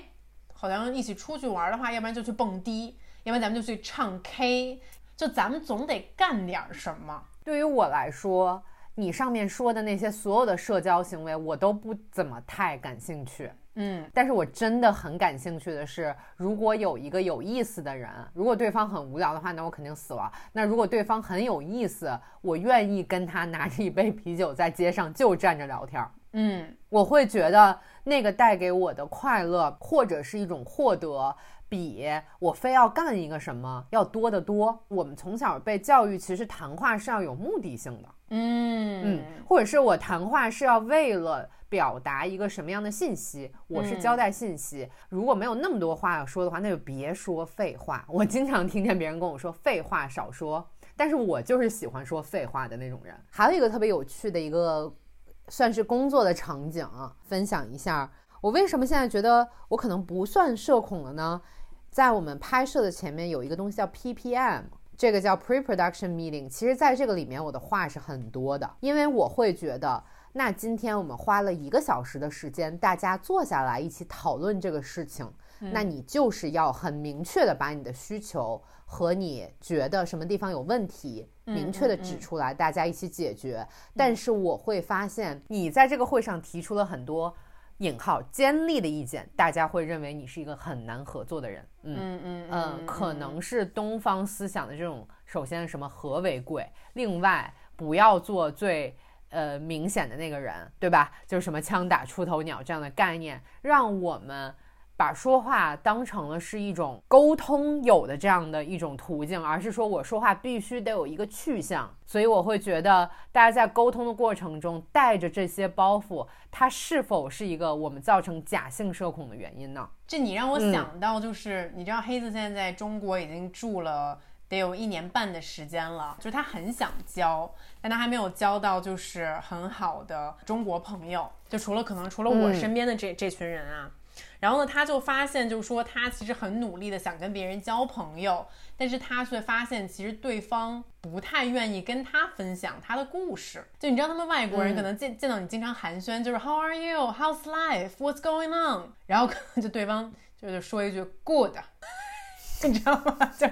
好像一起出去玩的话，要不然就去蹦迪，要不然咱们就去唱 K，就咱们总得干点什么。对于我来说，你上面说的那些所有的社交行为，我都不怎么太感兴趣。”嗯但是我真的很感兴趣的是，如果有一个有意思的人，如果对方很无聊的话，那我肯定死了。那如果对方很有意思，我愿意跟他拿着一杯啤酒在街上就站着聊天儿。嗯我会觉得那个带给我的快乐或者是一种获得，比我非要干一个什么要多得多。我们从小被教育，其实谈话是要有目的性的，嗯嗯，或者是我谈话是要为了表达一个什么样的信息，我是交代信息。如果没有那么多话要说的话，那就别说废话。我经常听见别人跟我说废话少说，但是我就是喜欢说废话的那种人。还有一个特别有趣的一个，算是工作的场景啊，分享一下。我为什么现在觉得我可能不算社恐了呢？在我们拍摄的前面有一个东西叫 PPM，这个叫 Pre-Production Meeting。其实，在这个里面，我的话是很多的，因为我会觉得，那今天我们花了一个小时的时间，大家坐下来一起讨论这个事情，那你就是要很明确的把你的需求和你觉得什么地方有问题，明确的指出来，大家一起解决。但是我会发现，你在这个会上提出了很多。引号尖利的意见，大家会认为你是一个很难合作的人。嗯嗯嗯嗯，可能是东方思想的这种，首先什么和为贵，另外不要做最呃明显的那个人，对吧？就是什么枪打出头鸟这样的概念，让我们把说话当成了是一种沟通有的这样的一种途径，而是说我说话必须得有一个去向。所以我会觉得，大家在沟通的过程中带着这些包袱，它是否是一个我们造成假性社恐的原因呢？这你让我想到，就是、你知道黑子现在在中国已经住了得有一年半的时间了，就是他很想交，但他还没有交到就是很好的中国朋友，就除了可能除了我嗯身边的这、这群人啊。然后呢，他就发现，就是说他其实很努力的想跟别人交朋友，但是他却发现其实对方不太愿意跟他分享他的故事。就你知道，他们外国人可能见、见到你经常寒暄，就是 How are you? How's life? What's going on? 然后可能就对方就是说一句 Good。*laughs* 你知道吗？*laughs* 就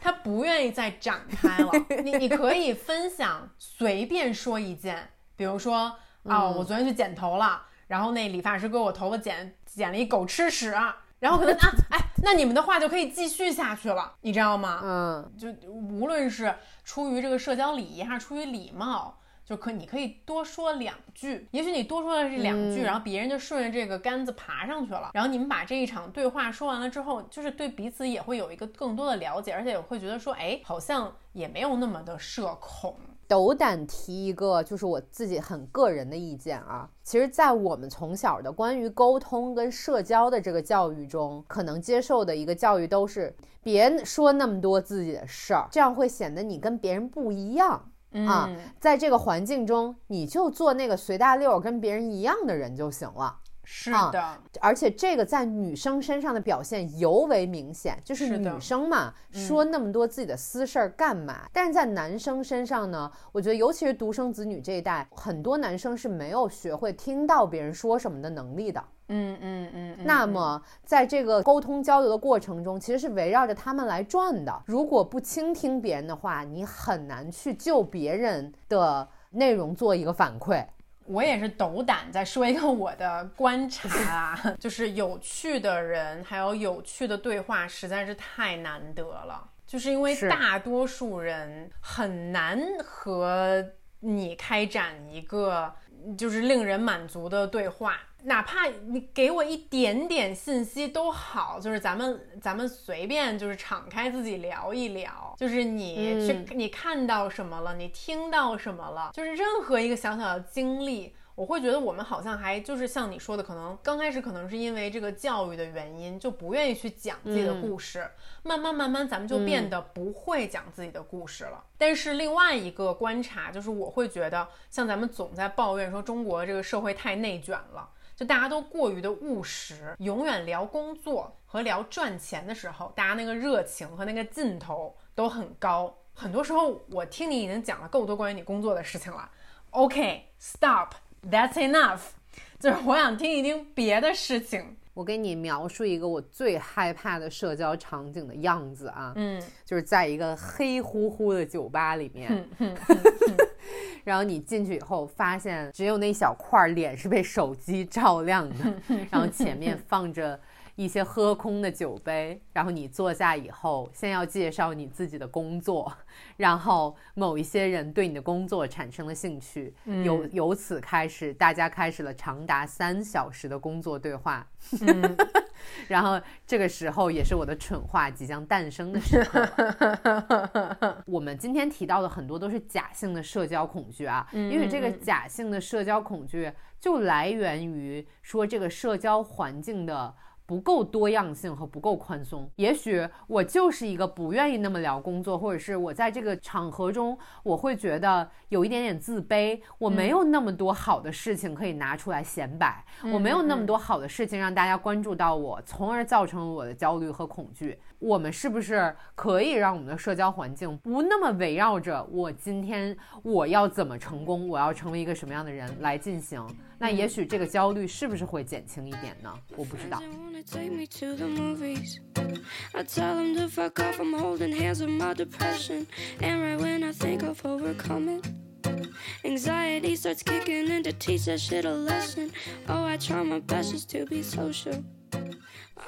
他不愿意再展开了。你你可以分享，随便说一件，比如说啊、我昨天去剪头了，然后那理发师给我头发剪剪了一狗吃屎，*laughs* 然后可能啊，哎，那你们的话就可以继续下去了，*laughs* 你知道吗？嗯，就无论是出于这个社交礼仪，还是出于礼貌，就可你可以多说两句。也许你多说了这两句，嗯然后别人就顺着这个杆子爬上去了。然后你们把这一场对话说完了之后，就是对彼此也会有一个更多的了解，而且也会觉得说，哎，好像也没有那么的社恐。斗胆提一个，就是我自己很个人的意见啊。其实，在我们从小的关于沟通跟社交的这个教育中，可能接受的一个教育都是别说那么多自己的事儿，这样会显得你跟别人不一样。啊嗯，在这个环境中，你就做那个随大溜儿跟别人一样的人就行了。是啊的，而且这个在女生身上的表现尤为明显，就是女生嘛，嗯说那么多自己的私事儿干嘛？但是在男生身上呢，我觉得尤其是独生子女这一代，很多男生是没有学会听到别人说什么的能力的。嗯嗯嗯。那么在这个沟通交流的过程中，其实是围绕着他们来转的。如果不倾听别人的话，你很难去就别人的内容做一个反馈。我也是斗胆再说一个我的观察啊，*laughs* 就是有趣的人还有有趣的对话实在是太难得了，就是因为大多数人很难和你开展一个就是令人满足的对话。哪怕你给我一点点信息都好，就是咱们咱们随便就是敞开自己聊一聊，就是你去你看到什么了，你听到什么了，就是任何一个小小的经历，我会觉得我们好像还就是像你说的，可能刚开始可能是因为这个教育的原因，就不愿意去讲自己的故事，慢慢慢慢咱们就变得不会讲自己的故事了。但是另外一个观察就是，我会觉得像咱们总在抱怨说中国这个社会太内卷了。就大家都过于的务实，永远聊工作和聊赚钱的时候，大家那个热情和那个劲头都很高。很多时候，我听你已经讲了够多关于你工作的事情了。OK，stop，that's enough。就是我想听一听别的事情。我给你描述一个我最害怕的社交场景的样子啊，嗯，就是在一个黑乎乎的酒吧里面。*laughs* 然后你进去以后，发现只有那小块脸是被手机照亮的，然后前面放着。一些喝空的酒杯，然后你坐下以后，先要介绍你自己的工作，*laughs* 然后某一些人对你的工作产生了兴趣，由由此开始，大家开始了长达三小时的工作对话，*laughs* 然后这个时候也是我的蠢话即将诞生的时候。*laughs* 我们今天提到的很多都是假性的社交恐惧啊，因为这个假性的社交恐惧就来源于说这个社交环境的。不够多样性和不够宽松，也许我就是一个不愿意那么聊工作，或者是我在这个场合中，我会觉得有一点点自卑，我没有那么多好的事情可以拿出来显摆，我没有那么多好的事情让大家关注到我，从而造成了我的焦虑和恐惧。我们是不是可以让我们的社交环境不那么围绕着我今天我要怎么成功，我要成为一个什么样的人来进行？那也许这个焦虑是不是会减轻一点呢？我不知道。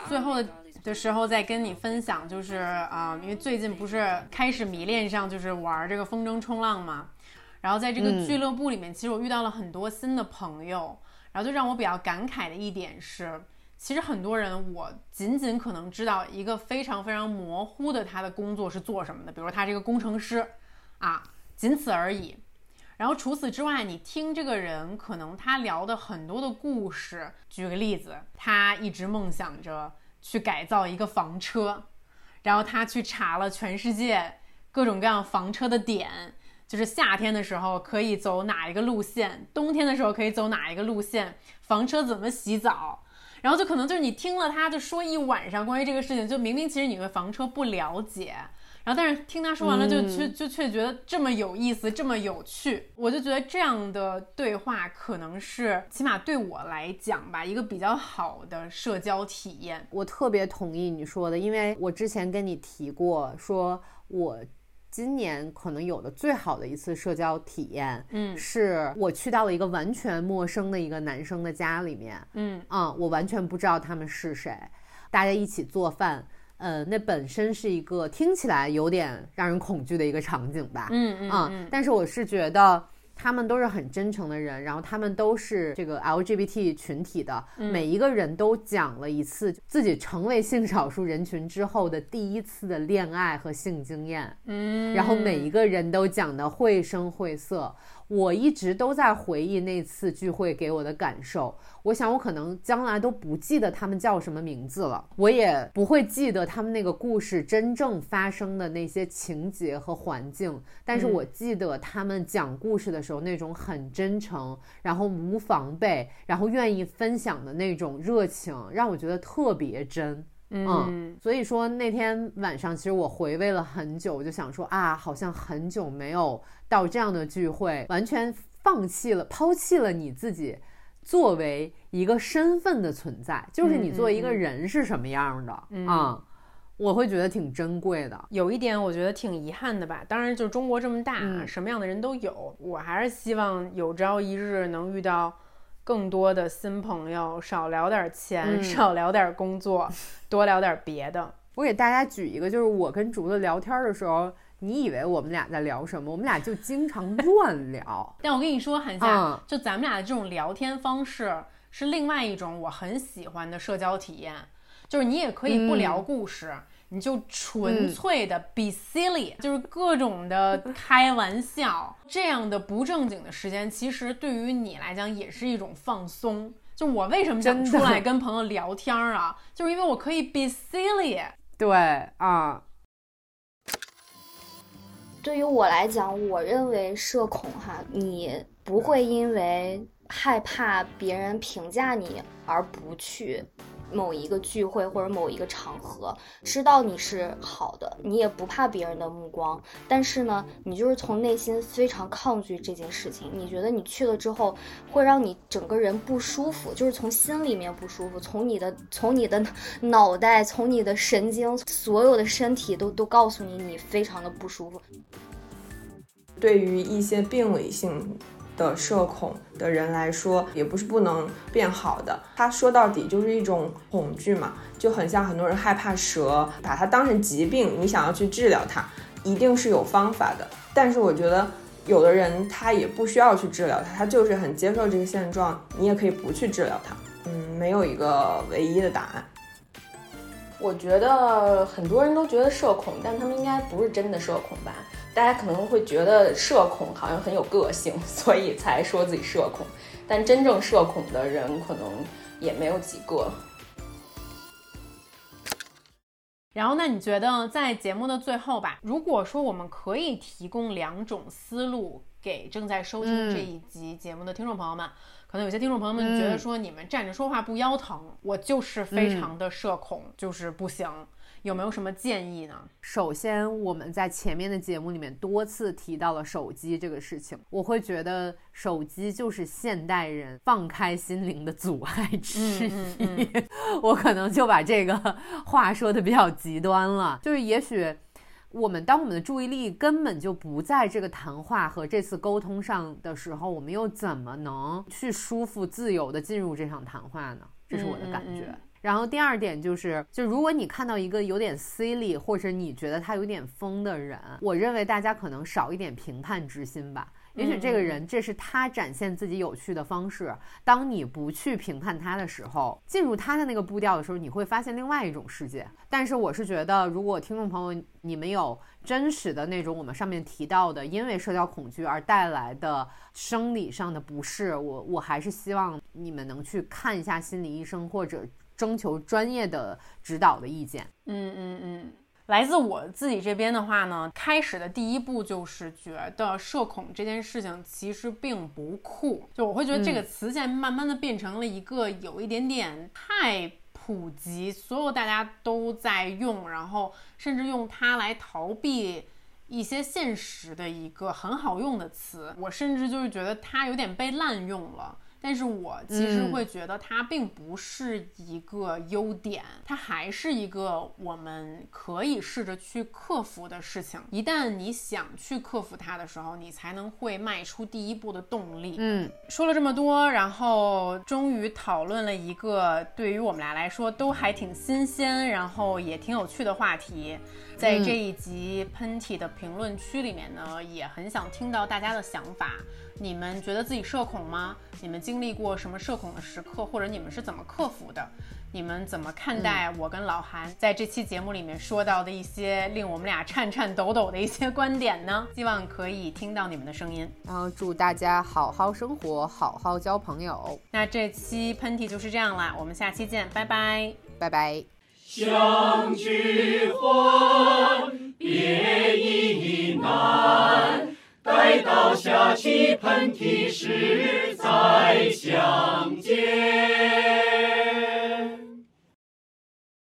最后的时候再跟你分享，就是啊，因为最近不是开始迷恋上就是玩这个风筝冲浪嘛。然后在这个俱乐部里面，其实我遇到了很多新的朋友，然后就让我比较感慨的一点是，其实很多人我仅仅可能知道一个非常非常模糊的他的工作是做什么的，比如他这个工程师，啊，仅此而已。然后除此之外，你听这个人可能他聊的很多的故事，举个例子，他一直梦想着去改造一个房车，然后他去查了全世界各种各样房车的点。就是夏天的时候可以走哪一个路线，冬天的时候可以走哪一个路线，房车怎么洗澡，然后就可能就是你听了他就说一晚上关于这个事情，就明明其实你对房车不了解，然后但是听他说完了就却就却觉得这么有意思，这么有趣，我就觉得这样的对话可能是起码对我来讲吧，一个比较好的社交体验。我特别同意你说的，因为我之前跟你提过，说我。今年可能有的最好的一次社交体验，嗯，是我去到了一个完全陌生的一个男生的家里面，嗯啊，我完全不知道他们是谁，大家一起做饭，呃，那本身是一个听起来有点让人恐惧的一个场景吧，嗯嗯，但是我是觉得。他们都是很真诚的人，然后他们都是这个 LGBT 群体的，每一个人都讲了一次自己成为性少数人群之后的第一次的恋爱和性经验，嗯，然后每一个人都讲的绘声绘色。我一直都在回忆那次聚会给我的感受。我想，我可能将来都不记得他们叫什么名字了，我也不会记得他们那个故事真正发生的那些情节和环境。但是我记得他们讲故事的时候那种很真诚，然后无防备，然后愿意分享的那种热情，让我觉得特别真。嗯，所以说那天晚上，其实我回味了很久，我就想说啊，好像很久没有到这样的聚会，完全放弃了、抛弃了你自己作为一个身份的存在，就是你作为一个人是什么样的啊。我会觉得挺珍贵的。有一点我觉得挺遗憾的吧，当然就是中国这么大，嗯什么样的人都有。我还是希望有朝一日能遇到更多的新朋友，少聊点钱，嗯少聊点工作，多聊点别的。*laughs* 我给大家举一个，就是我跟竹子聊天的时候，你以为我们俩在聊什么？我们俩就经常乱聊。*laughs* 但我跟你说，韩夏，嗯就咱们俩的这种聊天方式是另外一种我很喜欢的社交体验，就是你也可以不聊故事。你就纯粹的 be silly，、就是各种的开玩笑，这样的不正经的时间，其实对于你来讲也是一种放松。就我为什么想出来跟朋友聊天啊？就是因为我可以 be silly。对啊，对于我来讲，我认为社恐哈，你不会因为害怕别人评价你而不去某一个聚会或者某一个场合，知道你是好的，你也不怕别人的目光，但是呢，你就是从内心非常抗拒这件事情，你觉得你去了之后会让你整个人不舒服，就是从心里面不舒服，从你的从你的脑袋，从你的神经，所有的身体都都告诉你你非常的不舒服。对于一些病理性的社恐的人来说，也不是不能变好的。它说到底就是一种恐惧嘛，就很像很多人害怕蛇，把它当成疾病，你想要去治疗它，一定是有方法的。但是我觉得有的人他也不需要去治疗它，他就是很接受这个现状，你也可以不去治疗它。嗯，没有一个唯一的答案。我觉得很多人都觉得社恐，但他们应该不是真的社恐吧？大家可能会觉得社恐好像很有个性，*laughs* 所以才说自己社恐。但真正社恐的人可能也没有几个。然后，那你觉得在节目的最后吧，如果说我们可以提供两种思路给正在收听这一集节目的听众朋友们，可能有些听众朋友们觉得说你们站着说话不腰疼，我就是非常的社恐，就是不行。有没有什么建议呢？首先，我们在前面的节目里面多次提到了手机这个事情，我会觉得手机就是现代人放开心灵的阻碍之一。嗯嗯我可能就把这个话说的比较极端了，就是也许我们当我们的注意力根本就不在这个谈话和这次沟通上的时候，我们又怎么能去舒服自由的进入这场谈话呢？这是我的感觉。嗯嗯嗯然后第二点就是，就如果你看到一个有点 silly 或者你觉得他有点疯的人，我认为大家可能少一点评判之心吧。也许这个人这是他展现自己有趣的方式。当你不去评判他的时候，进入他的那个步调的时候，你会发现另外一种世界。但是我是觉得，如果听众朋友你们有真实的那种我们上面提到的，因为社交恐惧而带来的生理上的不适，我我还是希望你们能去看一下心理医生或者。征求专业的指导的意见。嗯嗯嗯，来自我自己这边的话呢，开始的第一步就是觉得社恐这件事情其实并不酷，就我会觉得这个词现在慢慢的变成了一个有一点点太普及，所有大家都在用，然后甚至用它来逃避。一些现实的一个很好用的词，我甚至就是觉得它有点被滥用了。但是我其实会觉得它并不是一个优点，它还是一个我们可以试着去克服的事情。一旦你想去克服它的时候，你才能会迈出第一步的动力。嗯，说了这么多，然后终于讨论了一个对于我们俩来说都还挺新鲜，然后也挺有趣的话题。在这一集喷嚏的评论区里面呢，也很想听到大家的想法。你们觉得自己社恐吗？你们经历过什么社恐的时刻，或者你们是怎么克服的？你们怎么看待我跟老韩在这期节目里面说到的一些令我们俩颤颤抖抖的一些观点呢？希望可以听到你们的声音。然后祝大家好好生活，好好交朋友。那这期喷嚏就是这样啦，我们下期见，拜拜，拜拜。相聚欢，别亦难。待到下起喷嚏时再相见。